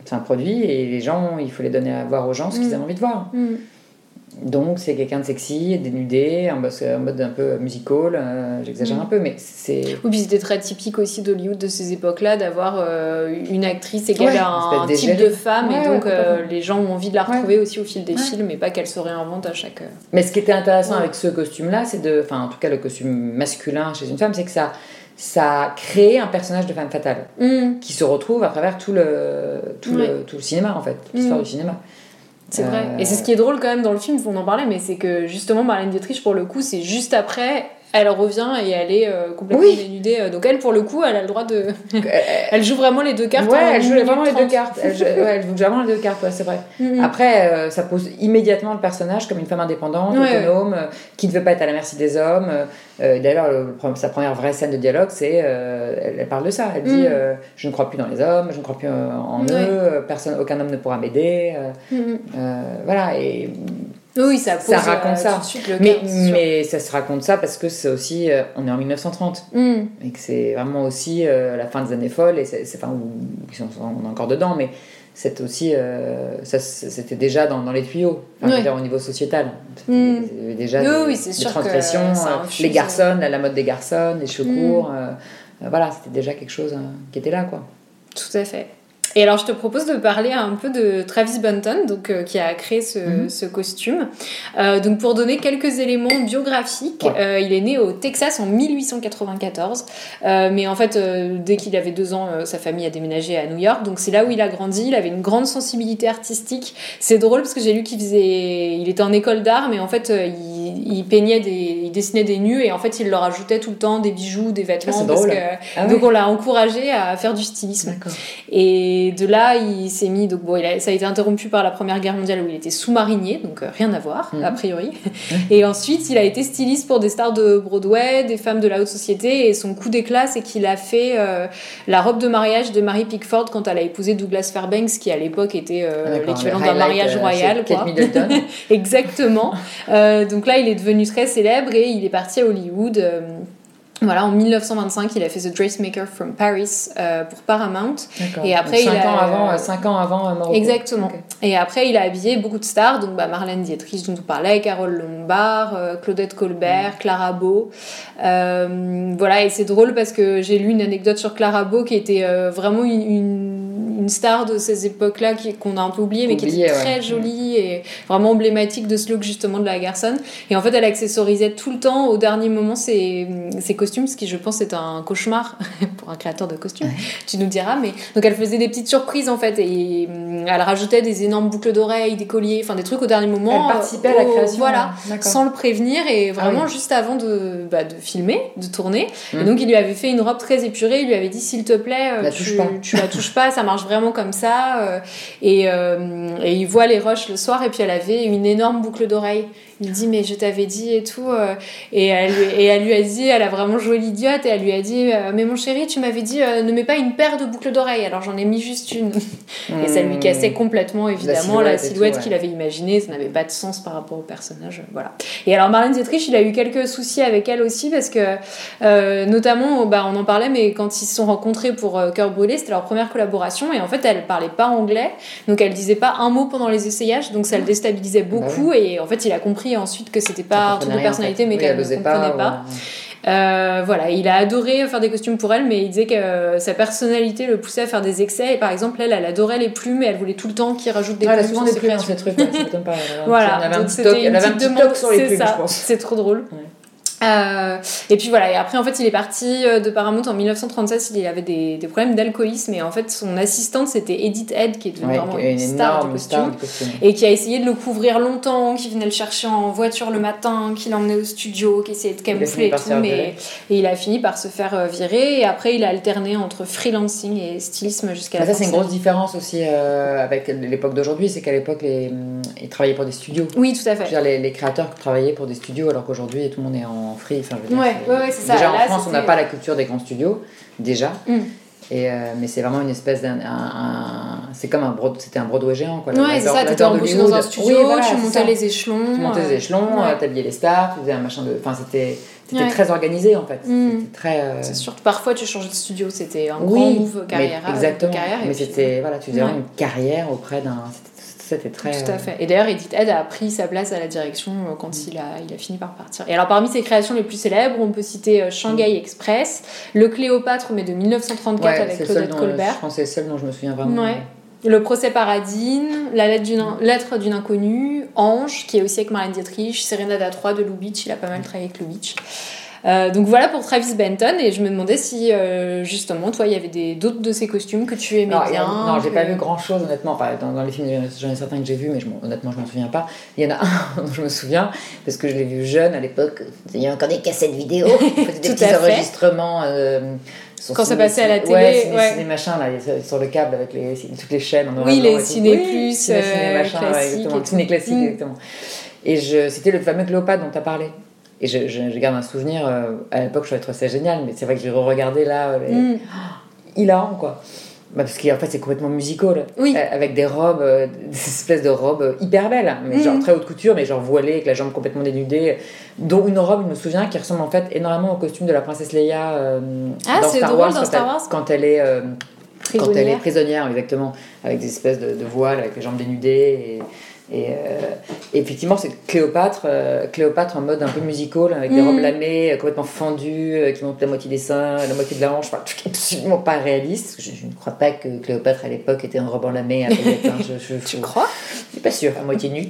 C'est un produit et les gens, il faut les donner à voir aux gens ce qu'ils mm. ont envie de voir. Mm. Donc c'est quelqu'un de sexy, dénudé, en mode un peu musical, euh, j'exagère mm. un peu, mais c'est... Oui, puis c'était très typique aussi d'Hollywood de ces époques-là, d'avoir euh, une actrice égale à un type de femme, et donc euh, les gens ont envie de la retrouver aussi au fil des films, et pas qu'elle se réinvente à chaque... Mais ce qui était intéressant avec ce costume-là, c'est de... Enfin, en tout cas, le costume masculin chez une femme, c'est que ça ça a créé un personnage de femme fatale mm. qui se retrouve à travers tout le, tout le, tout le cinéma, en fait, l'histoire mm. du cinéma. C'est vrai. Et c'est ce qui est drôle quand même dans le film, on en parlait, mais c'est que justement Marlène Dietrich, pour le coup, c'est juste après elle revient et elle est euh, complètement dénudée. Euh, donc elle, pour le coup, elle a le droit de... (laughs) elle joue vraiment les deux cartes. Ouais, elle joue vraiment les deux cartes. Elle joue, elle joue vraiment les deux cartes, ouais, c'est vrai. Mm-hmm. Après, euh, ça pose immédiatement le personnage comme une femme indépendante, autonome, qui ne veut pas être à la merci des hommes. D'ailleurs, sa première vraie scène de dialogue, c'est... Elle, parle de ça. Elle dit mm. Je ne crois plus dans les hommes, je ne crois plus en eux, personne, aucun homme ne pourra m'aider. Voilà, et oui, ça, pose, ça raconte ça. mais, mais ça se raconte ça parce que c'est aussi, euh, on est en 1930 mm. et que c'est vraiment aussi euh, la fin des années folles et c'est, enfin, on est encore dedans, mais c'est aussi, euh, ça, c'était déjà dans, dans les tuyaux, enfin, au niveau sociétal. Mm. Déjà oui, des, des transgressions, les garçons, la, mode des garçons, les cheveux mm. courts, voilà, c'était déjà quelque chose qui était là, quoi. Tout à fait. Et alors, je te propose de parler un peu de Travis Bunton, donc, euh, qui a créé ce, mhm. ce costume. Euh, donc, pour donner quelques éléments biographiques, euh, il est né au Texas en 1894. mais en fait, dès qu'il avait deux ans, sa famille a déménagé à New York. Donc, c'est là où il a grandi. Il avait une grande sensibilité artistique. C'est drôle parce que j'ai lu qu'il faisait. Il était en école d'art, mais en fait, il, il, peignait des. Dessinait des nus et en fait, il leur ajoutait tout le temps des bijoux, des vêtements. Ah, parce que... Ah donc, on l'a encouragé à faire du stylisme. Et de là, il s'est mis. Donc, bon, ça a été interrompu par la Première Guerre mondiale où il était sous-marinier, donc euh, rien à voir, mhm. a priori. (laughs) et ensuite, il a été styliste pour des stars de Broadway, des femmes de la haute société. Et son coup d'éclat, c'est qu'il a fait euh, la robe de mariage de Mary Pickford quand elle a épousé Douglas Fairbanks, qui à l'époque était euh, l'équivalent d'un mariage royal. Quoi. (laughs) Exactement. donc là, il est devenu très célèbre et il est parti à Hollywood. Voilà, en 1925, il a fait The Dressmaker from Paris euh, pour Paramount. Et après, cinq il a... ans avant, 5 ans avant euh, Exactement. Et après, il a habillé beaucoup de stars, donc bah, Marlène Dietrich dont on parlait, Carole Lombard, euh, Claudette Colbert, mm. Clara Beau. voilà, et c'est drôle parce que j'ai lu une anecdote sur Clara Beau qui était vraiment une, une, star de ces époques-là qu'on a un peu oublié, mais qui était très jolie et vraiment emblématique de ce look justement de la garçonne. Et en fait, elle accessorisait tout le temps au dernier moment ses, ses costumes, ce qui je pense est un cauchemar (laughs) pour un créateur de costumes, tu nous diras. Mais donc elle faisait des petites surprises en fait et hum, elle rajoutait des énormes boucles d'oreilles, des colliers, enfin des trucs au dernier moment. Elle participait à la création. Voilà, sans le prévenir et ah vraiment juste avant de, bah, de filmer, de tourner. Et hum. donc il lui avait fait une robe très épurée, il lui avait dit s'il te plaît, euh, tu, pas. tu la touches pas, ça marche vraiment comme ça. Euh, et, euh, et il voit les roches le soir et puis elle avait une énorme boucle d'oreille. Il dit mais je t'avais dit et tout et elle, et elle lui a dit elle a vraiment joué l'idiote et elle lui a dit euh, mais mon chéri tu m'avais dit euh, ne mets pas une paire de boucles d'oreilles. Alors j'en ai mis juste une. Et ça lui cassait complètement évidemment la silhouette, qu'il avait imaginée. Ça n'avait pas de sens par rapport au personnage voilà. Et alors Marlène Dietrich il a eu quelques soucis avec elle aussi parce que euh, notamment bah, on en parlait mais quand ils se sont rencontrés pour Cœur brûlé c'était leur première collaboration et en fait elle parlait pas anglais. Donc elle disait pas un mot pendant les essayages donc ça le déstabilisait bah beaucoup et en fait il a compris ensuite que c'était pas un truc de personnalité mais qu'elle ne comprenait pas, euh, voilà, il a adoré faire des costumes pour elle, mais il disait que euh, sa personnalité le poussait à faire des excès. Et par exemple, elle, elle adorait les plumes et elle voulait tout le temps qu'il rajoute des plumes. Elle a souvent des plumes dans ses trucs, ça pas. (laughs) voilà, elle avait un petit sur les plumes, je pense. C'est trop drôle. Euh, et puis voilà, et après en fait il est parti euh, de Paramount en 1936, il avait des, des problèmes d'alcoolisme et en fait son assistante c'était Edith Head qui est devenue vraiment une, star, du costume, et qui a essayé de le couvrir longtemps, qui venait le chercher en voiture le matin, qui l'emmenait au studio, qui essayait de camoufler et tout, mais et il a fini par se faire euh, virer et après il a alterné entre freelancing et stylisme jusqu'à la Ça c'est une grosse différence aussi avec l'époque d'aujourd'hui, c'est qu'à l'époque hum, il travaillait pour des studios. Oui tout à fait. Dire, les, les créateurs travaillaient pour des studios alors qu'aujourd'hui tout le monde est en free. Enfin, ouais, ouais, c'est ça. Déjà en France, on n'a pas la culture des grands studios, déjà. Mm. Et euh, mais c'est vraiment une espèce d'un. c'est comme un c'était un Broadway géant. Quoi, ouais, c'est ça, t'étais embauché dans un studio, tu montais les échelons. Tu montais les euh, échelons, ouais. t'habillais les stars, tu faisais un machin de. Enfin, c'était. C'était très organisé en fait. Mm. très. Euh, c'est sûr. Parfois tu changeais de studio, c'était un grand move carrière. exactement. Carrière, mais c'était voilà, tu faisais une carrière auprès d'un. C'était très. Tout à fait. Et d'ailleurs, Edith Head a pris sa place à la direction euh, quand il, a, il a fini par partir. Et alors, parmi ses créations les plus célèbres, on peut citer euh, Shanghai mm. Express, Le Cléopâtre, mais de 1934 avec Claudette Colbert. C'est celle dont je me souviens vraiment. Ouais. Le procès Paradine, La lettre d'une inconnue, Ange, qui est aussi avec Marlène Dietrich, Serenade à 3 de Lubitsch, il a pas mal travaillé avec Lubitsch. Euh, donc voilà pour Travis Benton et je me demandais si euh, justement toi il y avait d'autres de ces costumes que tu aimais Non, bien. a- non j'ai que- pas vu grand chose honnêtement. Enfin, dans, dans les films, j'en ai certains que j'ai vus, mais je honnêtement, je m'en souviens pas. Il y en a un (laughs) dont je me souviens parce que je l'ai vu jeune à l'époque. Il y a encore des cassettes vidéo, (laughs) des Tout petits enregistrements. euh, Quand ça passait à la télé, ouais, ciné, ouais. ciné machin là, sur le câble avec les, toutes les chaînes en Oui, les ciné plus, ciné, ciné machin, ouais, exactement. et ciné classique Mm. exactement. Et je, c'était le fameux Cléopâtre dont tu as parlé. Et je, je, je garde un souvenir, euh, à l'époque je trouvais ça génial, mais c'est vrai que j'ai re-regardé là, euh, les- Mm. (gasps) hilarant quoi. Bah, parce qu'en fait c'est complètement musical, Oui. Euh, avec des robes, euh, des espèces de robes hyper belles, mais genre Mhm. très haute couture, mais genre voilées, avec la jambe complètement dénudée, dont une robe, je me souviens, qui ressemble en fait énormément au costume de la princesse Leia euh, Ah, dans c'est Star drôle, Wars, dans quand Star elle- Wars. quand elle est quand elle est Prisonnière. prisonnière, exactement, avec des espèces de, de voiles, avec les jambes dénudées. Et, et, euh, effectivement, c'est Cléopâtre, euh, Cléopâtre en mode un peu musical, avec des Mhm. robes lamées, euh, complètement fendues, euh, qui montent la moitié des seins, la moitié de la hanche, enfin, (laughs) absolument pas réaliste. Je, je ne crois pas que Cléopâtre à l'époque était en robe en lamé à (laughs) paillettes, hein, je, je, Tu crois? Je suis pas sûre, à moitié nue,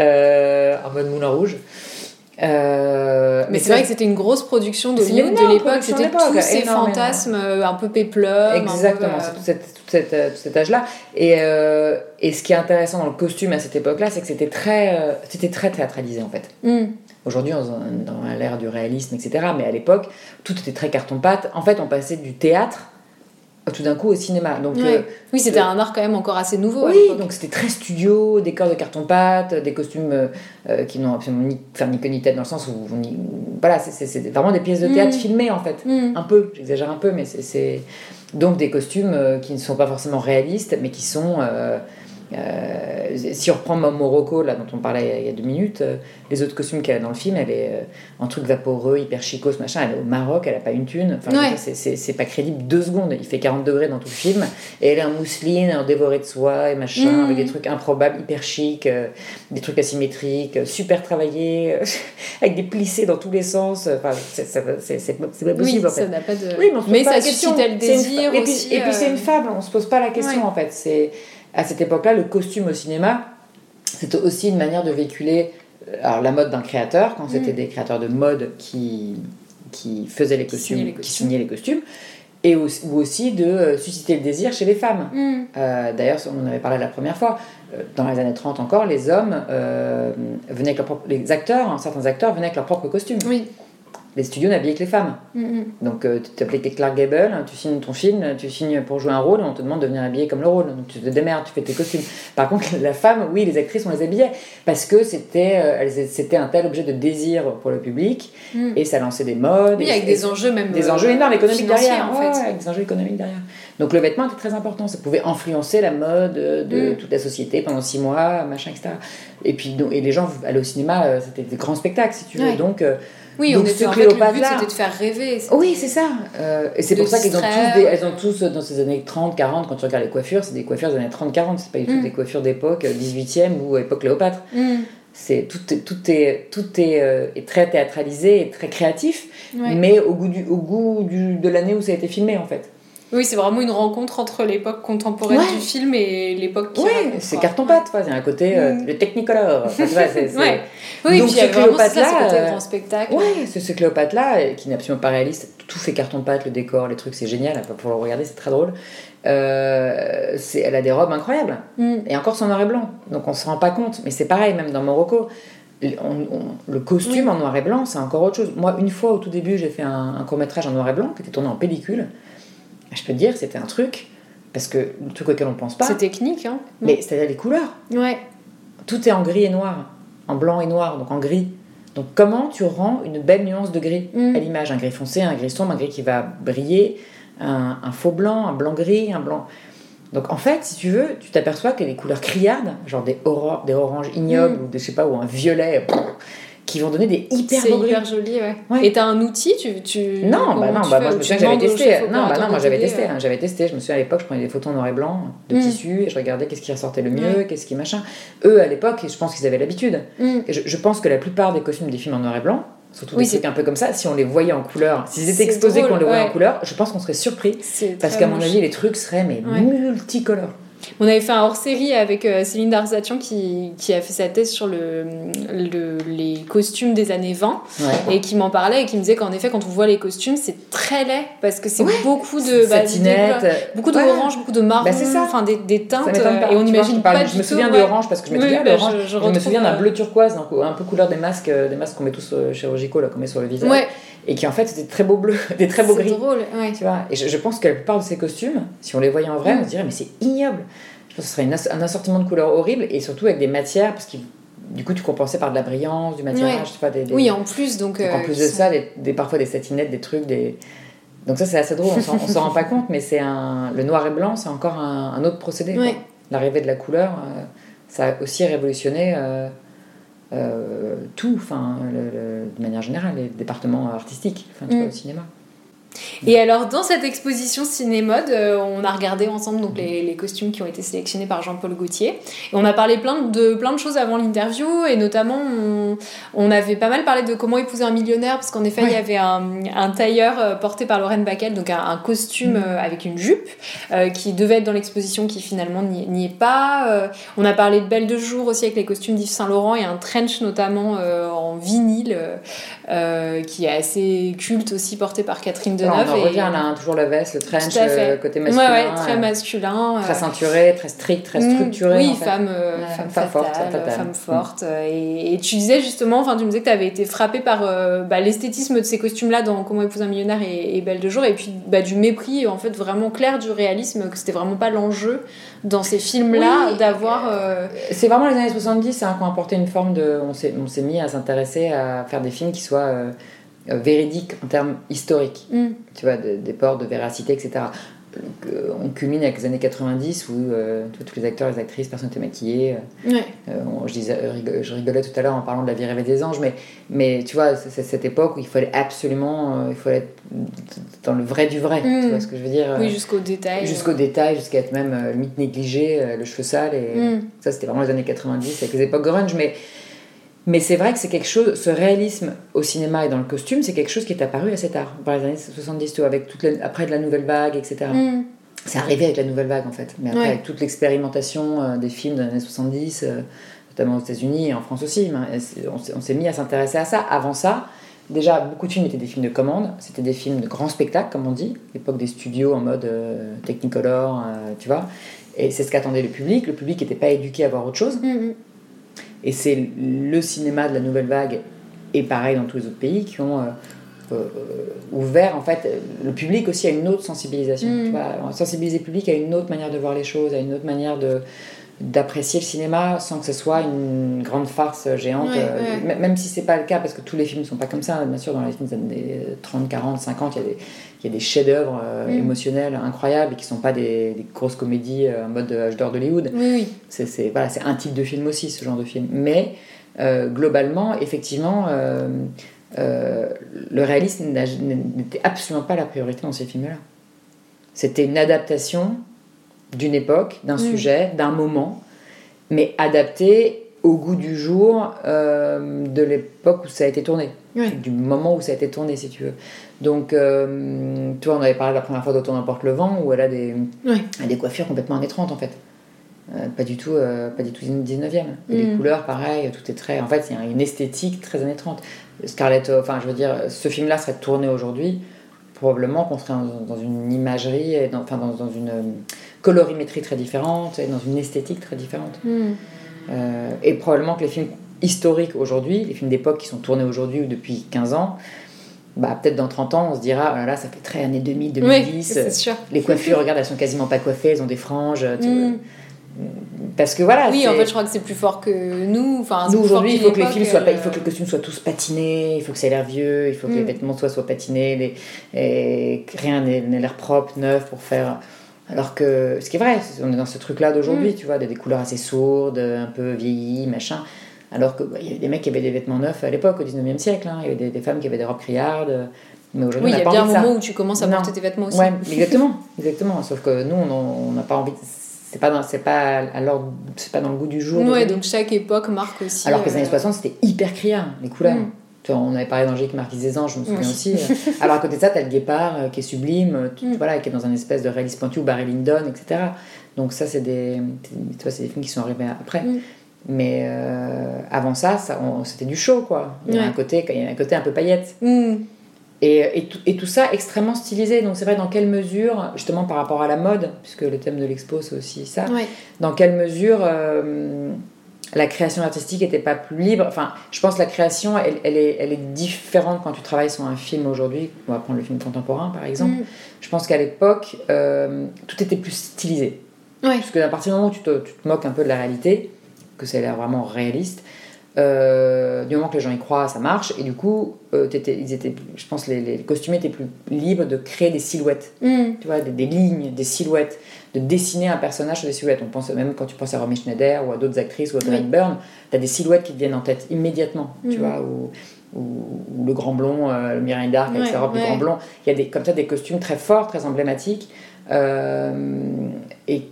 en mode moulin rouge. Euh, Mais c'est vrai que c'était une grosse production de l'époque. C'était tous ces fantasmes euh, un peu péplum. Exactement, c'est euh, tout, cette- tout cette, tout cet âge-là. Et, euh, et ce qui est intéressant dans le costume à cette époque-là, c'est que c'était très, c'était très théâtralisé en fait. mm. Aujourd'hui, on est dans l'ère du réalisme, etc. Mais à l'époque, tout était très carton-pâte. En fait, on passait du théâtre tout d'un coup au cinéma. Donc, Ouais. euh, Oui, c'était euh, un art quand même encore assez nouveau. oui, donc c'était très studio, décors de carton-pâte, des costumes euh, qui n'ont absolument ni, enfin, ni queue ni tête dans le sens où, voilà, c'est- vraiment des pièces de théâtre Mm. filmées en fait. Mm. Un peu, j'exagère un peu, mais c'est- donc des costumes qui ne sont pas forcément réalistes, mais qui sont. Euh, si on reprend Morocco, là, dont on parlait il y a- deux minutes, euh, les autres costumes qu'elle a dans le film, elle est euh, en truc vaporeux, hyper chicos, machin. Elle est au Maroc, elle a pas une thune. Enfin, Ouais. c'est- pas crédible deux secondes. Il fait 40 degrés dans tout le film. Et elle est en mousseline, en dévoré de soie et machin, Mm. avec des trucs improbables, hyper chic, euh, des trucs asymétriques, super travaillés, (laughs) avec des plissés dans tous les sens. Enfin, c'est ça- pas Oui, possible en ça fait. n'a pas de. Oui, mais, on se pose pas ça la question. suscitait le une désir fa- et puis, aussi. Et puis c'est une fable, on se pose pas la question Ouais. en fait. C'est à cette époque-là, le costume au cinéma, c'était aussi une manière de véhiculer euh, alors, la mode d'un créateur, quand c'était Mm. des créateurs de mode qui, qui faisaient les costumes, qui signaient les costumes, et aussi, ou aussi de euh, susciter le désir chez les femmes. mm. Euh, D'ailleurs, on en avait parlé la première fois. Dans les années 30 encore, les hommes euh, venaient avec leurs propres, les acteurs, hein, certains acteurs venaient avec leurs propres costumes. Oui. Les studios n'habillaient que les femmes. Mm, mm. Donc euh, tu t'appelais Clark Gable, hein, tu signes ton film, tu signes pour jouer un rôle on te demande de venir habiller comme le rôle. Donc tu te démerdes, tu fais tes costumes. Par contre, la femme, oui, les actrices, on les habillait parce que c'était euh, un tel objet de désir pour le public Mm. et ça lançait des modes. Oui, et- avec des enjeux même. des euh, enjeux énormes économiques derrière. en Ouais, fait. ouais, avec des enjeux économiques derrière. Donc le vêtement était très important. Ça pouvait influencer la mode de Mm. toute la société pendant six mois, machin, etc. Et puis donc- et les gens allaient au cinéma, euh, c'était des grands spectacles si tu veux. Ouais. Donc euh, Oui, Donc, on était, en fait, le but c'était de faire rêver. oui, c'est ça. Euh, et c'est pour ça qu'ils ont tous, des- elles ont tous, dans ces années 30, 40, quand tu regardes les coiffures, c'est des coiffures des années 30, 40, c'est pas du tout Mm. des coiffures d'époque euh, 18e ou époque Cléopâtre. Mm. C'est, tout est, tout est, tout est, euh, est très théâtralisé et très créatif, Ouais. mais au goût, du, au goût du, de l'année où ça a été filmé en fait. Oui, c'est vraiment une rencontre entre l'époque contemporaine Ouais. du film et l'époque qui Oui, c'est carton-pâte, quoi. il y a un côté, euh, Mm. le technicolor. Enfin, c'est- c'est- Ouais. Oui, Donc, puis ce c'est Cléopâtre-là, euh, grand spectacle. C'est ce Cléopâtre-là, euh, qui n'est absolument pas réaliste. Tout fait carton-pâte, le décor, les trucs, c'est génial. Pour le regarder, c'est très drôle. Euh, c'est, elle a des robes incroyables. Mm. Et encore, c'est en noir et blanc. Donc on se rend pas compte. Mais c'est pareil, même dans Morocco. on- on- le costume Oui. en noir et blanc, c'est encore autre chose. Moi, une fois au tout début, j'ai fait un, court-métrage en noir et blanc qui était tourné en pellicule. Je peux te dire, c'était un truc. Parce que le truc auquel on pense pas. C'est technique, hein. Mais c'est-à-dire les couleurs. Ouais. Tout est en gris et noir. En blanc et noir, donc en gris. Donc comment tu rends une belle nuance de gris Mm. à l'image? Un gris foncé, un gris sombre, un gris qui va briller, un, un faux blanc, un blanc gris, un blanc. Donc en fait, si tu veux, tu t'aperçois que les couleurs criardes, genre des, des oranges ignobles Mm. ou des, je sais pas, ou un violet, qui vont donner des hyper beaux hyper joli, ouais. Ouais. Et t'as un outil, tu. tu... Non, bah non, bah moi je me souviens que j'avais testé. Non, bah non, moi j'avais testé. euh. hein, J'avais testé. Je me souviens à l'époque, je prenais des photos en noir et blanc de Mm. tissu et je regardais qu'est-ce qui ressortait le mieux, Ouais. qu'est-ce qui machin. Eux à l'époque, je pense qu'ils avaient l'habitude. Mm. Je, je pense que la plupart des costumes des films en noir et blanc, surtout Oui, des trucs un peu comme ça, si on les voyait en couleur, s'ils étaient exposés qu'on les voyait ouais. en couleur, je pense qu'on serait surpris. Parce qu'à mon avis, les trucs seraient mais multicolores. On avait fait un hors-série avec euh, Céline Darzatian qui, qui, a fait sa thèse sur le, le les costumes des années 20 et qui m'en parlait et qui me disait qu'en effet, quand on voit les costumes, c'est très laid parce que c'est beaucoup de bah, beaucoup d'orange, beaucoup de marron, bah, enfin des, des, teintes et on imagine pas, Je me souviens de parce que je me souviens bah, je, me souviens d'un bleu turquoise, un peu couleur des masques, des masques qu'on met tous chirurgicaux là, qu'on met sur le visage. Et qui en fait c'était très beaux bleus, (laughs) des très beaux gris. C'est drôle, ouais. Tu vois, et je, pense que la plupart de ces costumes, si on les voyait en vrai, on se dirait mais c'est ignoble. Ce serait un assortiment de couleurs horrible et surtout avec des matières parce que du coup tu compensais par de la brillance, du matirage, tu vois, des, Oui, en plus donc. en plus de ça, des, parfois des satinettes, des trucs, des. Donc ça c'est assez drôle, on s'en rend pas (laughs) compte, mais c'est un le noir et blanc, c'est encore un, autre procédé. L'arrivée de la couleur, euh, ça a aussi révolutionné. Euh, euh, tout, enfin, de manière générale, les départements artistiques, enfin, mm. au cinéma. Et alors, dans cette exposition ciné-mode, euh, on a regardé ensemble donc, les, les, costumes qui ont été sélectionnés par Jean-Paul Gaultier. Et on a parlé plein de, plein de choses avant l'interview, et notamment, on, on, avait pas mal parlé de comment épouser un millionnaire, parce qu'en effet, il y avait un, un, tailleur euh, porté par Lorraine Backel, donc un, costume mm. euh, avec une jupe, qui devait être dans l'exposition, qui finalement n'y est pas. on a parlé de Belle de Jour aussi, avec les costumes d'Yves Saint-Laurent, et un trench notamment en vinyle, qui est assez culte aussi, porté par Catherine On en revient là, hein, toujours la veste, le trench, le côté masculin. Ouais, ouais, très masculin. Très ceinturé, très strict, très mm, structuré. Oui, femme, femme, femme, forte. Femme forte. Et, et, tu disais justement, enfin, tu me disais que tu avais été frappée par bah, l'esthétisme de ces costumes-là dans Comment épouser un millionnaire et, Belle de jour, et puis bah, du mépris, en fait, vraiment clair du réalisme, que c'était vraiment pas l'enjeu dans ces films-là d'avoir. Euh, c'est vraiment les années 70 hein, qui ont apporté une forme de. On s'est mis à s'intéresser à faire des films qui soient. Euh, euh, véridiques en termes historiques, mm. tu vois, des ports de véracité, etc on culmine avec les années 90 où euh, tous les acteurs, les actrices, personne n'était maquillé. Euh, euh, je, disais, je rigolais tout à l'heure en parlant de la vie rêvée des anges, mais, mais tu vois, c'est cette époque où il fallait absolument, il fallait être dans le vrai du vrai, tu mm. vois ce que je veux dire Oui, jusqu'au détail. Jusqu'au détail, jusqu'à être même limite négligé, le cheveu sale, et mm. ça c'était vraiment les années 90 avec les époques grunge, mais mais c'est vrai que c'est quelque chose, ce réalisme au cinéma et dans le costume, c'est quelque chose qui est apparu assez tard, par les années 70, avec toute après de la nouvelle vague, etc. Mm. C'est arrivé avec la nouvelle vague en fait, mais après avec toute l'expérimentation euh, des films des années 70, euh, notamment aux États-Unis et en France aussi, on s'est mis à s'intéresser à ça. Avant ça, déjà beaucoup de films étaient des films de commande, c'était des films de grand spectacle comme on dit, l'époque des studios en mode euh, Technicolor, tu vois, et c'est ce qu'attendait le public. Le public n'était pas éduqué à voir autre chose. Mm, mm. Et c'est le cinéma de la nouvelle vague, et pareil dans tous les autres pays, qui ont euh, euh, ouvert en fait le public aussi à une autre sensibilisation. Mm. Tu vois, sensibiliser le public à une autre manière de voir les choses, à une autre manière de d'apprécier le cinéma sans que ce soit une grande farce géante, euh, même si c'est pas le cas, parce que tous les films ne sont pas comme ça, bien sûr, dans les films des années 30, 40, 50, il y a des, il y a des chefs-d'œuvre euh, mm. émotionnels incroyables et qui sont pas des, grosses comédies euh, en mode âge d'or d'Hollywood. Oui, C'est voilà, un type de film aussi, ce genre de film. Mais globalement, effectivement, le réalisme n'était absolument pas la priorité dans ces films-là. C'était une adaptation d'une époque, d'un mm. sujet, d'un moment, mais adapté au goût du jour euh, de l'époque où ça a été tourné, du moment où ça a été tourné, si tu veux. Donc, euh, tu vois, on avait parlé la première fois d'Auto n'importe le vent, où elle a des, des coiffures complètement années 30 en fait. Euh, pas du tout pas du tout 19e. Et les mm. couleurs, pareil, tout est très. En fait, il y a une esthétique très années 30. Scarlett, enfin, je veux dire, ce film-là serait tourné aujourd'hui, probablement qu'on serait dans, une imagerie, et enfin, dans, dans une colorimétrie très différente et dans une esthétique très différente. Hmm. Euh, et probablement que les films historiques aujourd'hui, les films d'époque qui sont tournés aujourd'hui ou depuis 15 ans, bah, peut-être dans 30 ans, on se dira, oh là là, ça fait très années 2000, 2010. sûr. Les coiffures, regarde, elles sont quasiment pas coiffées, elles ont des franges. Hmm. Parce que voilà. Oui, en fait, je crois que c'est plus fort que nous. Enfin, nous aujourd'hui, il faut que les films soient, il faut que les costumes soient tous patinés, il faut que ça ait l'air vieux, il faut que les hmm. vêtements soient, soient patinés, et que rien n'ait l'air propre, neuf pour faire. Alors que, ce qui est vrai, on est dans ce truc-là d'aujourd'hui, mm. tu vois, des, couleurs assez sourdes, un peu vieillies, machin. Alors qu'il bah, y avait des mecs qui avaient des vêtements neufs à l'époque, au 19e siècle. Hein. Il y avait des, femmes qui avaient des robes criardes. Mais aujourd'hui, oui, il y a bien un moment où tu commences à porter tes vêtements aussi. Ouais, (laughs) exactement, exactement. Sauf que nous, on n'a pas envie. C'est pas, c'est pas, alors, c'est pas dans le goût du jour. Ouais, donc chaque époque marque aussi. Alors que les années 60, euh, c'était hyper criard, les couleurs. Mm. On avait parlé d'Angélique Marquise des Anges, je me souviens aussi. Euh. Alors à côté de ça, tu as le guépard euh, qui est sublime, mm. voilà, qui est dans un espèce de réalisme pointu, ou Barry Lyndon, etc. Donc ça, c'est des, c'est des films qui sont arrivés après. Mm. Mais euh, avant ça, ça c'était du show, quoi. Il y, a un côté, il y a un côté un peu paillette. Mm. Et, et, tout, et, tout, ça extrêmement stylisé. Donc c'est vrai, dans quelle mesure, justement par rapport à la mode, puisque le thème de l'expo c'est aussi ça, dans quelle mesure la création artistique n'était pas plus libre. Enfin, je pense que la création, elle, elle, est, elle, est, différente quand tu travailles sur un film aujourd'hui. On va prendre le film contemporain, par exemple. Mm. Je pense qu'à l'époque, euh, tout était plus stylisé. Parce que à partir du moment où tu te, tu te moques un peu de la réalité, que ça a l'air vraiment réaliste, euh, du moment que les gens y croient, ça marche. Et du coup, euh, ils étaient, je pense les, les costumiers étaient plus libres de créer des silhouettes. Mm. Tu vois, des, des, lignes, des silhouettes de dessiner un personnage sur des silhouettes. On pense même quand tu penses à Romy Schneider ou à d'autres actrices ou à Drake Byrne, tu as des silhouettes qui te viennent en tête immédiatement, tu mhm. vois, ou, ou, le grand blond, euh, le Mireille Dark avec sa robe de grand blond. Il y a des, comme ça des costumes très forts, très emblématiques. Euh, et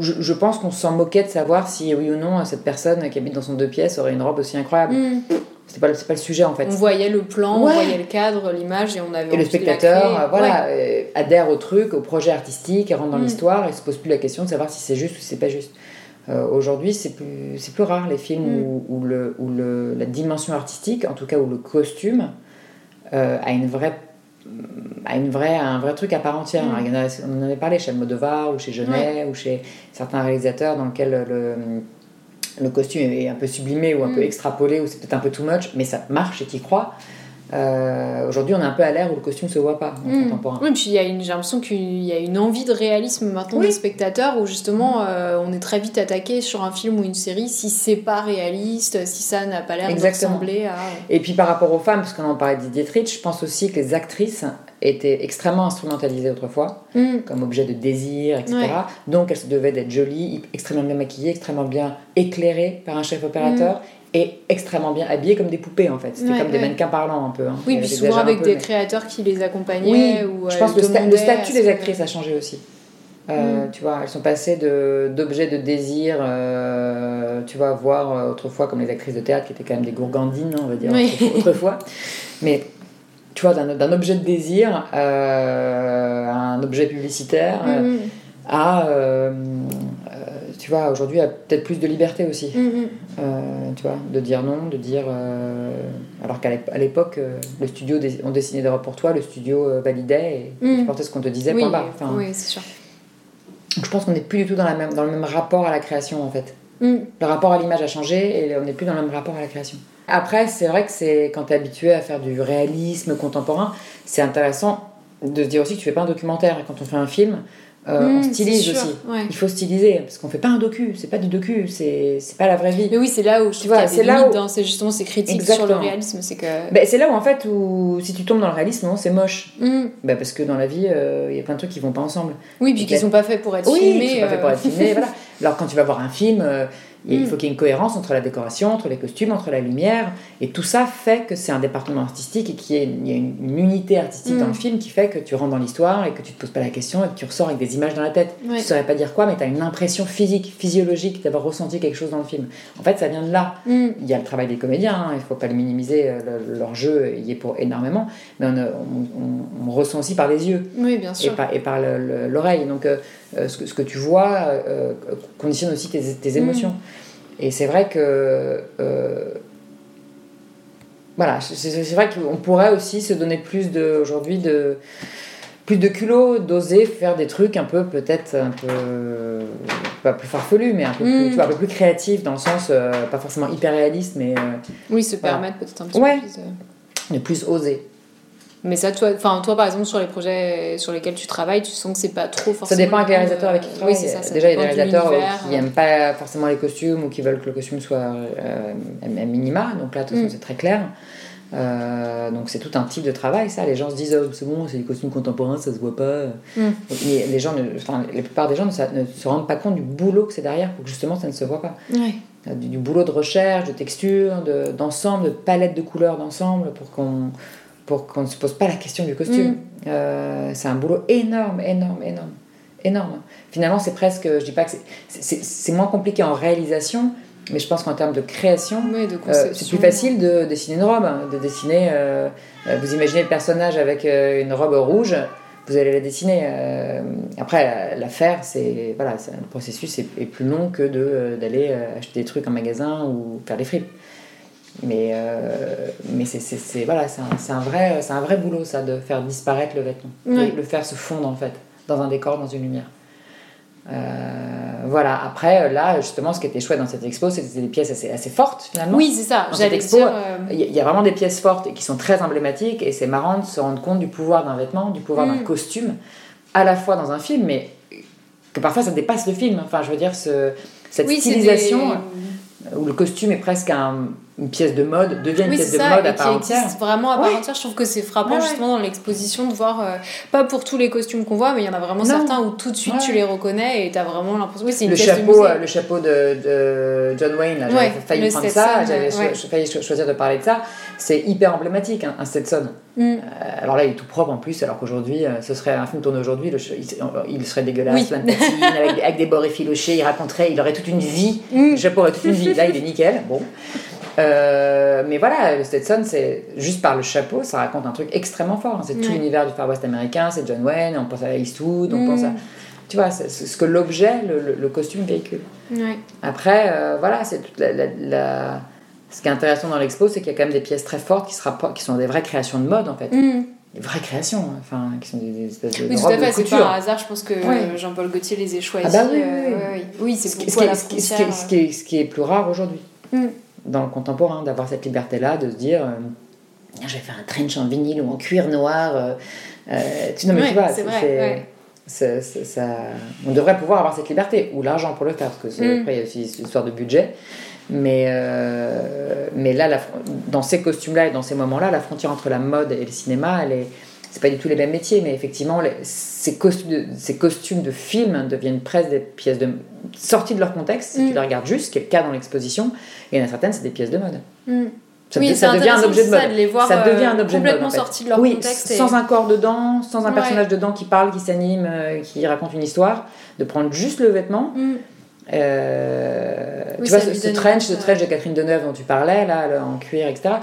je, pense qu'on s'en moquait de savoir si oui ou non cette personne qui habite dans son deux pièces aurait une robe aussi incroyable. Mhm. C'est pas, pas le sujet en fait. On voyait le plan, on voyait le cadre, l'image et on avait. Et le spectateur, voilà, euh, adhère au truc, au projet artistique, et rentre dans mm. l'histoire et se pose plus la question de savoir si c'est juste ou si c'est pas juste. Euh, aujourd'hui, c'est plus, plus rare les films mm. où, où, le, où le, la dimension artistique, en tout cas où le costume, a une vraie a une vraie, un vrai truc à part entière. Mm. on en avait parlé chez Almodovar ou chez Genet ou chez certains réalisateurs dans lesquels le, le costume est un peu sublimé ou un peu mm. extrapolé ou c'est peut-être un peu too much, mais ça marche et tu crois. Euh, Aujourd'hui, on est un peu à l'ère où le costume se voit pas en mm. contemporain. Oui, puis j'ai l'impression qu'il y a une envie de réalisme maintenant des spectateurs où justement euh, on est très vite attaqué sur un film ou une série si c'est pas réaliste, si ça n'a pas l'air de ressembler à. Et puis par rapport aux femmes, parce qu'on en parlait d'Idietrich, je pense aussi que les actrices était extrêmement instrumentalisée autrefois, mm. comme objet de désir, etc. Donc elle se devait d'être jolie, extrêmement bien maquillée, extrêmement bien éclairée par un chef opérateur. Mm. Et extrêmement bien habillée comme des poupées en fait. C'était comme des mannequins parlants un peu. Hein. Oui, puis souvent avec des créateurs qui les accompagnaient. Oui, je pense que le, statut des actrices a changé aussi. Euh, mm. Tu vois, elles sont passées d'objets de, désir, euh, tu vois, voir euh, autrefois comme les actrices de théâtre qui étaient quand même des gourgandines, on va dire, autrefois. (laughs) Mais tu vois, d'un objet de désir euh, à un objet publicitaire, mm-hmm. à, euh, euh, tu vois, aujourd'hui, à peut-être plus de liberté aussi. Mm-hmm. tu vois, de dire non, de dire. alors qu'à l'époque, le studio, on dessinait des robes pour toi, le studio validait et mm. tu portais ce qu'on te disait, oui, oui, c'est sûr. Donc je pense qu'on n'est plus du tout dans, la même, dans le même rapport à la création en fait. Mm. Le rapport à l'image a changé et on n'est plus dans le même rapport à la création. Après, c'est vrai que c'est quand tu es habitué à faire du réalisme contemporain, c'est intéressant de se dire aussi que tu fais pas un documentaire. Quand on fait un film, euh, on mmh, stylise aussi. Il faut styliser parce qu'on fait pas un docu, c'est pas du docu, c'est pas la vraie vie. Mais oui, c'est là où je vois, c'est là où... c'est justement ces critiques sur le réalisme, c'est que. Ben, c'est là où en fait où si tu tombes dans le réalisme, c'est moche. Mmh. Ben, parce que dans la vie, euh, il y a plein de trucs qui vont pas ensemble. Oui, puis qui sont pas faits pour être filmés. Qui sont pas faits pour être filmés, voilà. (laughs) Alors quand tu vas voir un film il faut mm. qu'il y ait une cohérence entre la décoration, entre les costumes, entre la lumière. Et tout ça fait que c'est un département artistique et qu'il y, a une, unité artistique dans le mm. film qui fait que tu rentres dans l'histoire et que tu te poses pas la question et que tu ressors avec des images dans la tête. Tu ne saurais pas dire quoi, mais tu as une impression physique, physiologique d'avoir ressenti quelque chose dans le film. En fait, ça vient de là. Mm. Il y a le travail des comédiens, hein, il ne faut pas le minimiser, euh, leur jeu y est pour énormément, mais on, ressent aussi par les yeux. Oui, bien sûr. Et par, l'oreille. Donc, euh, euh, ce, que, ce, que, tu vois euh, conditionne aussi tes, tes émotions. Mm. Et c'est vrai que. Euh, voilà, c'est vrai qu'on pourrait aussi se donner plus de. Aujourd'hui, de plus de culot, d'oser faire des trucs un peu, peut-être un peu, pas plus farfelus, mais un peu, plus, mm. tu vois, un peu plus créatifs, dans le sens, pas forcément hyper réaliste, mais... oui, se permettre peut-être un petit peu plus... De plus oser. Mais ça, toi, enfin, toi, par exemple, sur les projets sur lesquels tu travailles, tu sens que c'est pas trop forcément. Ça dépend avec les réalisateurs avec qui tu travailles. Oui, ça, ça Déjà, il y a des réalisateurs qui n'aiment pas forcément les costumes ou qui veulent que le costume soit euh, un minima. Donc là, de toute façon, mm. c'est très clair. Euh, donc c'est tout un type de travail, ça. Les gens se disent, oh, c'est bon, c'est des costumes contemporains, ça se voit pas. Mm. Mais les gens, enfin, la plupart des gens ne, se rendent pas compte du boulot que c'est derrière pour que justement ça ne se voit pas. Euh, du, du, boulot de recherche, de texture, d'ensemble, de, de palette de couleurs d'ensemble pour qu'on pour qu'on ne se pose pas la question du costume. Mm. Euh, c'est un boulot énorme, énorme, énorme. Énorme. Finalement, c'est presque, je dis pas que c'est moins compliqué en réalisation, Mais je pense qu'en termes de création, euh, c'est plus facile de dessiner une robe, hein, de dessiner. euh, vous imaginez le personnage avec une robe rouge, vous allez la dessiner. après, la, faire, c'est voilà, le processus est, est plus long que d'aller acheter des trucs en magasin ou faire des fripes. Mais, euh, mais c'est, voilà, c'est un, un vrai, c'est un vrai boulot ça, de faire disparaître le vêtement, de le faire se fondre en fait, dans un décor, dans une lumière. Euh, voilà, après, là, justement, ce qui était chouette dans cette expo, c'était des pièces assez, assez fortes finalement. Oui, c'est ça. Dans cette expo, euh, Il y, a- vraiment des pièces fortes et qui sont très emblématiques et c'est marrant de se rendre compte du pouvoir d'un vêtement, du pouvoir d'un Mm. costume, à la fois dans un film, mais que parfois ça dépasse le film. Enfin, je veux dire, ce- cette oui, stylisation des- où le costume est presque un- une pièce de mode, devient une pièce de mode à part entière. vraiment à part Ouais. entière. Je trouve que c'est frappant Ouais, ouais. justement dans l'exposition de voir, euh, pas pour tous les costumes qu'on voit, mais il y en a vraiment Non. certains où tout de suite tu les reconnais et t'as vraiment l'impression. Oui, c'est une Le pièce de chapeau, euh, le chapeau de, de John Wayne, là, j'avais failli prendre Stetson, ça, j'avais cho- failli cho- choisir de parler de ça. C'est hyper emblématique, hein, un Stetson. Mm. Euh, alors là, il est tout propre en plus, alors qu'aujourd'hui, euh, ce serait un film tourné aujourd'hui, il, il serait dégueulasse, Oui. plein de patines, avec, des- avec des bords effilochés, il raconterait, il aurait toute une vie, Mm. le chapeau aurait toute une vie. Là, il est nickel, bon. Euh, mais voilà, le Stetson, c'est juste par le chapeau, ça raconte un truc extrêmement fort. hein. C'est tout l'univers du Far West américain, c'est John Wayne, on pense à Eastwood, on Mm. pense à. Tu vois, c'est ce que l'objet, le, le- le costume véhicule. Ouais. Après, euh, voilà, c'est toute la, la- la- Ce qui est intéressant dans l'expo, c'est qu'il y a quand même des pièces très fortes qui, se rapportent, qui sont des vraies créations de mode, en fait. Mm. Des vraies créations, hein, enfin, qui sont des, des espèces de Oui, tout à fait, c'est pas un hasard, je pense que Ouais. Jean-Paul Gaultier les ait choisis. Ah bah oui, oui, oui. c'est ce qui est plus rare aujourd'hui, Mm. Dans le contemporain, d'avoir cette liberté-là, de se dire, euh, je vais faire un trench en vinyle ou en cuir noir. euh, euh, tu, non, mais Ouais, tu vois, c'est ouais. ça, on devrait pouvoir avoir cette liberté, ou l'argent pour le faire, parce que c'est- Mm. après, il y a aussi une histoire de budget. Mais, euh, mais là, la dans ces costumes-là et dans ces moments-là, la frontière entre la mode et le cinéma, elle est. C'est pas du tout les mêmes métiers, mais effectivement, les- ces, costumes de, ces costumes de film deviennent presque des pièces de. sorties de leur contexte, si Mm. tu les regardes juste, ce qui est le cas dans l'exposition, et il y en a certaines, c'est des pièces de mode. Mm. Ça, oui, de- ça devient un objet de ça, mode. de les voir ça devient euh, un objet de mode. complètement en fait. sortis de leur oui, contexte. et- sans un corps dedans, sans un Ouais. personnage dedans qui parle, qui s'anime, euh, qui raconte une histoire, de prendre juste le vêtement. Mm. Euh, Oui, tu vois, ce, ce trench, ce trench de Catherine Deneuve dont tu parlais, là, en cuir, etc.,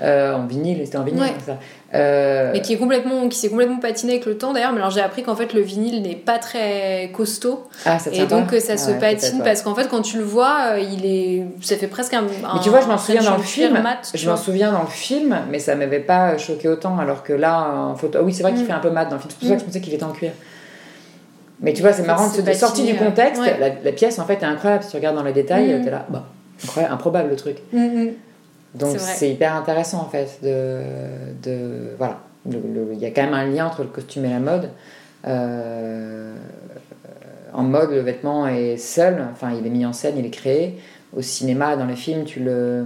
euh, en vinyle, c'était en vinyle, Ouais. ça. Euh, Mais qui est complètement, qui s'est complètement patiné avec le temps d'ailleurs. Mais alors j'ai appris qu'en fait le vinyle n'est pas très costaud ah, ça et donc ça Ah se ouais, patine parce qu'en fait quand tu le vois, il est, ça fait presque un. Mais tu vois, je m'en souviens dans le film. Mat, Je m'en souviens dans le film, mais ça m'avait pas choqué autant, alors que là, en photo. Ah oui, c'est vrai qu'il Mm. fait un peu mat dans le film, c'est pour ça que je pensais qu'il était en cuir. Mais tu vois, c'est marrant, de sorti du ouais. contexte, Ouais. la, la pièce en fait est incroyable. Si tu regardes dans les détails, Mm. t'es là, bah, incroyable, improbable le truc. Mm, mm. Donc C'est hyper intéressant en fait de, de voilà il y a quand même un lien entre le costume et la mode Euh, en mode le vêtement est seul enfin il est mis en scène il est créé au cinéma dans les films tu le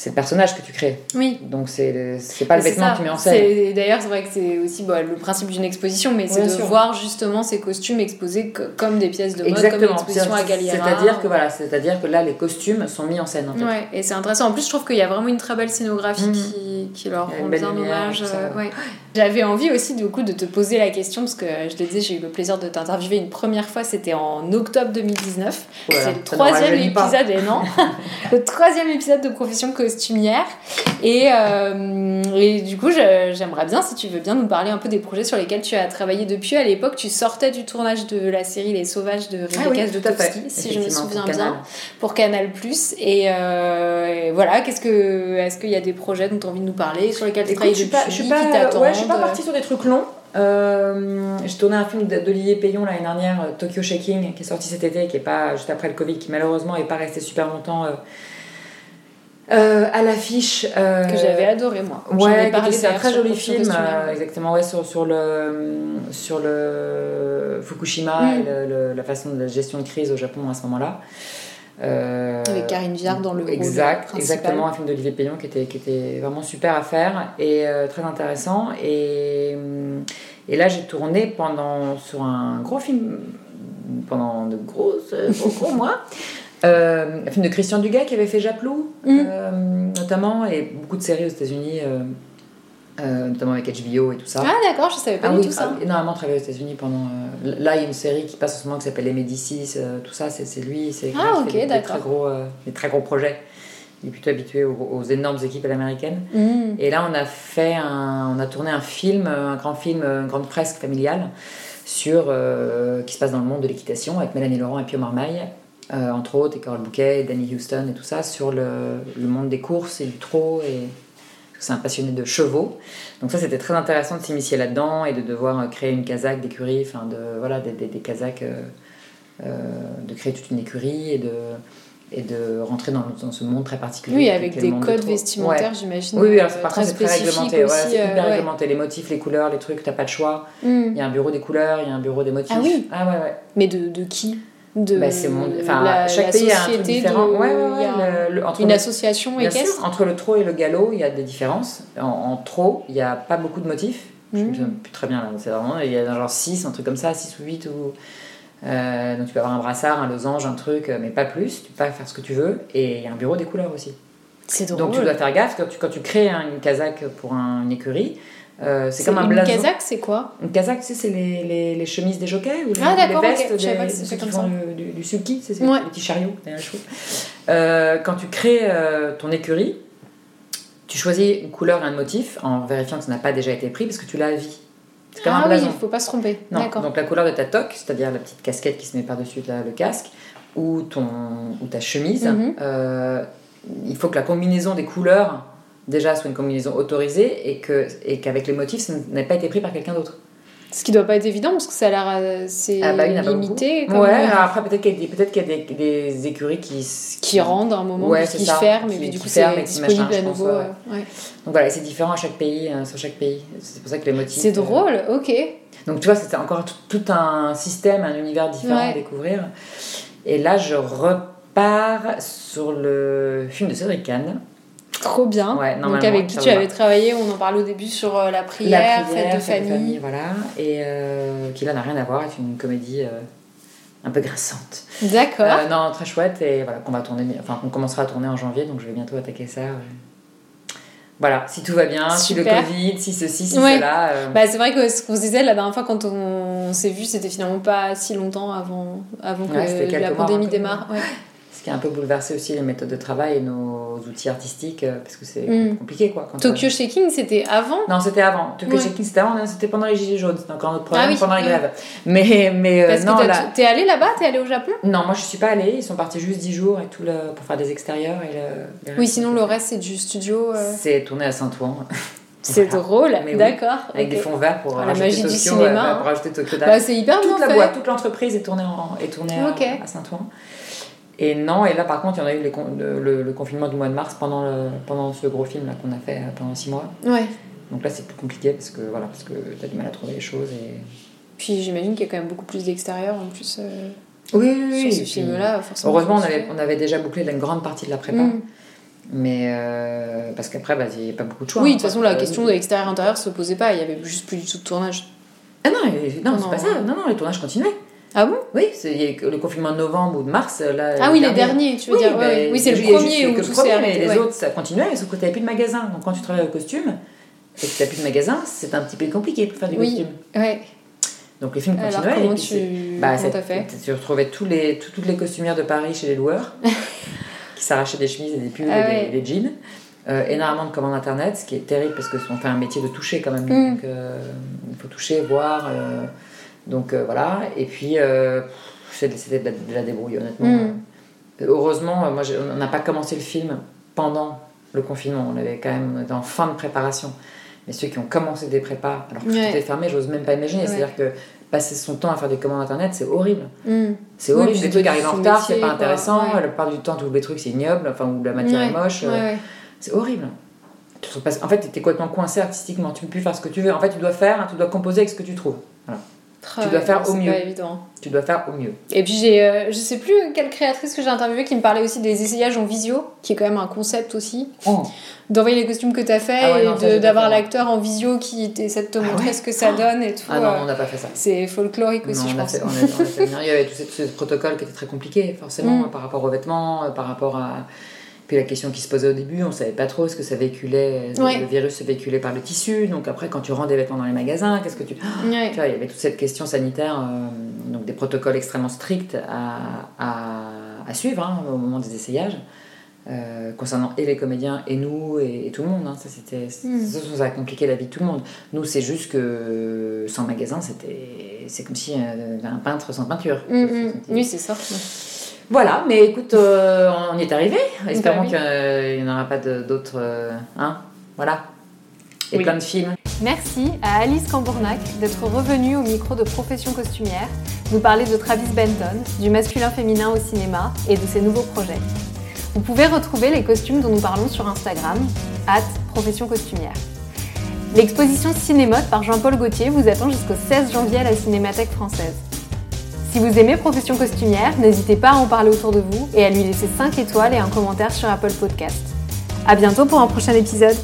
c'est le personnage que tu crées Oui. donc c'est c'est pas le vêtement que tu mets en scène D'ailleurs, c'est vrai que c'est aussi bah, le principe d'une exposition, mais c'est de sûr. voir justement ces costumes exposés co- comme des pièces de mode, comme exactement l'exposition à Galliera. c'est-à-dire que voilà c'est-à-dire que là les costumes sont mis en scène en fait. Ouais, et c'est intéressant. En plus, je trouve qu'il y a vraiment une très belle scénographie Mhm. qui, qui leur une rend bien hommage. euh, ouais. J'avais envie aussi du coup de te poser la question parce que je te disais, j'ai eu le plaisir de t'interviewer une première fois, c'était en octobre 2019. Voilà, c'est le troisième épisode, et non, (laughs) le troisième épisode de Profession costumière. Et, euh, et du coup, j'aimerais bien, si tu veux bien, nous parler un peu des projets sur lesquels tu as travaillé depuis. À l'époque, tu sortais du tournage de la série Les Sauvages de Ah Rebecca oui, fait. Zlotowski, si je me souviens pour bien pour Canal+. Et, euh, et voilà, qu'est-ce que, est-ce qu'il y a des projets dont tu as envie de nous parler, sur lesquels tu travailles depuis, pas, je suis qui pas, t'attendent ouais, je suis pas partie sur des trucs longs. Euh, j'ai tourné un film d'Olivier Payon l'année dernière, euh, Tokyo Shaking, qui est sorti cet été, qui est pas juste après le Covid, qui malheureusement est pas resté super longtemps euh, euh, à l'affiche. euh, que j'avais adoré moi. Ouais, c'est un très joli film, euh, exactement, ouais, sur, sur, le, sur le Fukushima Mm. et le- le- la façon de la gestion de crise au Japon à ce moment-là. Avec Karine Viard dans le Exact, exactement, un film d'Olivier Payon qui était, qui était vraiment super à faire et très intéressant. Et, et là, j'ai tourné pendant, sur un gros film, pendant de grosses, gros, gros mois. (laughs) Euh, un film de Christian Dugas qui avait fait Japlou, Mm. euh, notamment, et beaucoup de séries aux États-Unis. euh, notamment avec HBO et tout ça. Ah d'accord, je savais pas Ah du oui, tout ça. ah, énormément travaillé aux États-Unis pendant. là, il y a une série qui passe en ce moment qui s'appelle Les Médicis, tout ça, c'est lui. C'est Ah, des- très gros, des très gros projets. Il est plutôt habitué aux, aux énormes équipes à l'américaine. Mm. Et là, on a fait un, on a tourné un film, un grand film, une grande fresque familiale sur qui se passe dans le monde de l'équitation avec Mélanie Laurent et Pio Marmaille, euh, entre autres, et Carole Bouquet, et Danny Houston et tout ça sur le, le monde des courses et du trot et c'est un passionné de chevaux. Donc ça, c'était très intéressant de s'immiscer là-dedans et de devoir euh, créer une casaque d'écurie, enfin de voilà des, des, des casaques, euh, de créer toute une écurie et de et de rentrer dans, dans ce monde très particulier. Oui, avec des codes vestimentaires, Ouais. j'imagine. Oui, oui, alors c'est- par très contre, c'est très réglementé. Aussi, euh, ouais. réglementé. Les motifs, les couleurs, les trucs, t'as pas de choix. Mm. Il y a un bureau des couleurs, il y a un bureau des motifs. Ah oui. Ah ouais, ouais. Mais de, de qui? De Bah, c'est mon... enfin, la- chaque pays a un truc différent. de- Ouais, ouais, il y ouais. a le- le- entre Une le- association équestre entre le trot et le galop, il y a des différences. En, en trot, il n'y a pas beaucoup de motifs. Je Mhm. me souviens plus très bien là. C'est vraiment, il y a genre 6, un truc comme ça, 6 ou 8. Ou... euh, donc tu peux avoir un brassard, un losange, un truc, euh, mais pas plus. Tu peux pas faire ce que tu veux. Et il y a un bureau des couleurs aussi. C'est drôle. Donc tu dois faire gaffe quand tu, quand tu crées un- une casaque pour un- une écurie. Euh, c'est comme un une blason. casaque, c'est quoi? Une casaque, tu sais, c'est les, les, les chemises des jockeys ou les, Ah, les vestes des, c'était ceux qui font ça. du, du, sulky, c'est Ouais. petits chariots derrière. Euh, quand tu crées euh, ton écurie, tu choisis une couleur et un motif en vérifiant que ça n'a pas déjà été pris parce que tu l'as à vie. C'est comme Ah un oui, blason. il faut pas se tromper. Non, donc la couleur de ta toque, c'est-à-dire la petite casquette qui se met par-dessus le casque, ou, ton, ou ta chemise, Mhm. euh, il faut que la combinaison des couleurs déjà soit une combinaison autorisée et que et qu'avec les motifs, ça n'ait pas été pris par quelqu'un d'autre. Ce qui doit pas être évident parce que ça a l'air euh, Ah bah, il y en a pas limité. Ouais, alors après peut-être qu'il y a, des, peut-être qu'il y a des, des écuries qui, Qui rendent à un moment, Ouais, qui ça. ferment, et Qui- puis du qui coup c'est qui disponible machin, à pense, nouveau. ouais. ouais. Donc voilà, c'est différent à chaque pays, euh, sur chaque pays. C'est pour ça que les motifs. C'est euh, drôle, ok. Donc tu vois, c'était encore tout, tout un système, un univers différent à découvrir. Et là, je repars sur le film de Cédric Kahn. Trop bien. Ouais, Donc avec qui tu va. avais travaillé, on en parlait au début sur euh, la prière, fête de famille. voilà. Et euh, qui là n'a rien à voir, est une comédie euh, un peu grassante. D'accord. Euh, non, très chouette et voilà qu'on va tourner, enfin qu'on commencera à tourner en janvier, donc je vais bientôt attaquer ça. Voilà, si tout va bien, si le. Covid, si ceci, si Ouais. cela. Bah, c'est vrai que ce qu'on se disait la dernière fois quand on s'est vu, c'était finalement pas si longtemps avant, avant que la pandémie que- démarre. Ouais. Ce qui a un peu bouleversé aussi les méthodes de travail et nos outils artistiques, euh, parce que c'est Mm. compliqué quoi. Quand Tokyo Shaking, c'était avant Non, c'était avant. Tokyo Ouais. Shaking, c'était avant, c'était pendant les Gilets jaunes, c'était encore notre problème, Ah oui, pendant les grèves. Mais, mais euh, Parce non, que là- t'es allé là-bas, t'es allé au Japon? Non, moi je suis pas allée, ils sont partis juste 10 jours et tout le... pour faire des extérieurs. Et le... Oui, sinon le reste c'est du studio. euh, C'est tourné à Saint-Ouen. (laughs) C'est Voilà. drôle, Mais oui, d'accord. Avec des fonds verts pour Ah, la rajouter magie du Tokyo, cinéma, euh, hein. pour rajouter Tokyo. Bah, c'est hyper bien toute la fait. boîte, toute l'entreprise est tournée, en, est tournée à, Saint-Ouen. Et non, et là par contre, il y en a eu les le, confinement du mois de mars pendant, le, pendant ce gros film qu'on a fait euh, pendant 6 mois. Ouais. Donc là, c'est plus compliqué parce que voilà, parce que t'as du mal à trouver les choses. Et... Puis j'imagine qu'il y a quand même beaucoup plus d'extérieur en plus euh, Oui, oui, sur et ce film-là. forcément, Heureusement, on avait, on avait déjà bouclé une grande partie de la prépa. Mm. Mais euh, parce qu'après, bah, il n'y a pas beaucoup de choix. Oui, hein. de toute façon, la question de l'extérieur-intérieur se posait pas, il y avait juste plus du tout de tournage. Ah non, non, Non, c'est pas ça. Non, non, les tournages continuaient. Ah bon? Oui, le confinement de novembre ou de mars. Là, Ah oui, les derniers, tu veux dire. bah, ouais. Oui, c'est le premier où tout le s'est arrêté. les autres, ça continuait, mais sauf que tu n'avais plus de magasin. Donc quand tu travailles au costume et que tu n'as plus de magasin, c'est un petit peu compliqué pour faire du Oui. costume. Ouais. Donc les films Alors continuaient. comment et puis tu Bah, comment t'as fait? Tu retrouvais tous les, tout- toutes les costumières de Paris chez les loueurs (laughs) qui s'arrachaient des chemises et des pulls Ah et ouais. des, des jeans. Euh, énormément de commandes internet, ce qui est terrible parce qu'on fait un métier de toucher quand même. Mm. Donc euh, il faut toucher, voir. euh, donc euh, voilà. Et puis euh, c'était de, la- de la débrouille honnêtement. Mm. Euh, Heureusement, moi on n'a pas commencé le film pendant le confinement. On avait quand même en fin de préparation. Mais ceux qui ont commencé des prépas, alors que tout Ouais. était fermé, j'ose même pas imaginer. Ouais. C'est-à-dire que passer son temps à faire des commandes internet, c'est horrible. Mm. C'est Oui, horrible, puis les c'est trucs arrivent en retard, c'est pas intéressant. Ouais. La plupart du temps, tu ouvres les trucs, c'est ignoble, enfin, ou la matière est moche. euh. C'est horrible. En fait, tu es complètement coincé artistiquement, tu peux plus faire ce que tu veux. En fait, tu dois faire, tu dois composer avec ce que tu trouves. Tu dois faire non, au mieux. pas évident. Tu dois faire au mieux. Et puis j'ai, euh, je sais plus quelle créatrice que j'ai interviewée qui me parlait aussi des essayages en visio, qui est quand même un concept aussi. Oh. D'envoyer les costumes que t'as fait Ah ouais, et non, d'avoir l'acteur en visio qui essaie de te Ah montrer ouais ce que ça donne et tout. Ah non, euh, on n'a pas fait ça. C'est folklorique aussi, Non, je on a pense. fait- on a- on a fait venir. Il y avait tous ces, tous ces protocoles qui étaient très compliqués, forcément, (laughs) Mm. par rapport aux vêtements, euh, par rapport à. Puis la question qui se posait au début, on savait pas trop ce que ça véhiculait, le virus se véhiculait par le tissu. Donc après, quand tu rends des vêtements dans les magasins, qu'est-ce que tu. (gasps) Tu vois, il y avait toute cette question sanitaire, euh, donc des protocoles extrêmement stricts à, à, suivre hein, au moment des essayages. Euh, concernant et les comédiens et nous et, tout le monde. Hein. Ça, c'était, mm. ça, a compliqué la vie de tout le monde. Nous, c'est juste que sans magasin, c'était, c'est comme si euh, un peintre sans peinture. Mm, mm. Oui, c'est ça. Voilà, mais écoute, euh, on y est arrivé. Espérons qu'il n'y en aura pas d'autres. hein voilà. Et plein de films. Merci à Alice Cambournac d'être revenue au micro de Profession Costumière, nous parler de Travis Benton, du masculin-féminin au cinéma et de ses nouveaux projets. Vous pouvez retrouver les costumes dont nous parlons sur Instagram, at profession costumière. L'exposition Cinémode par Jean-Paul Gaultier vous attend jusqu'au 16 janvier à la Cinémathèque française. Si vous aimez Profession costumière, n'hésitez pas à en parler autour de vous et à lui laisser 5 étoiles et un commentaire sur Apple Podcast. A bientôt pour un prochain épisode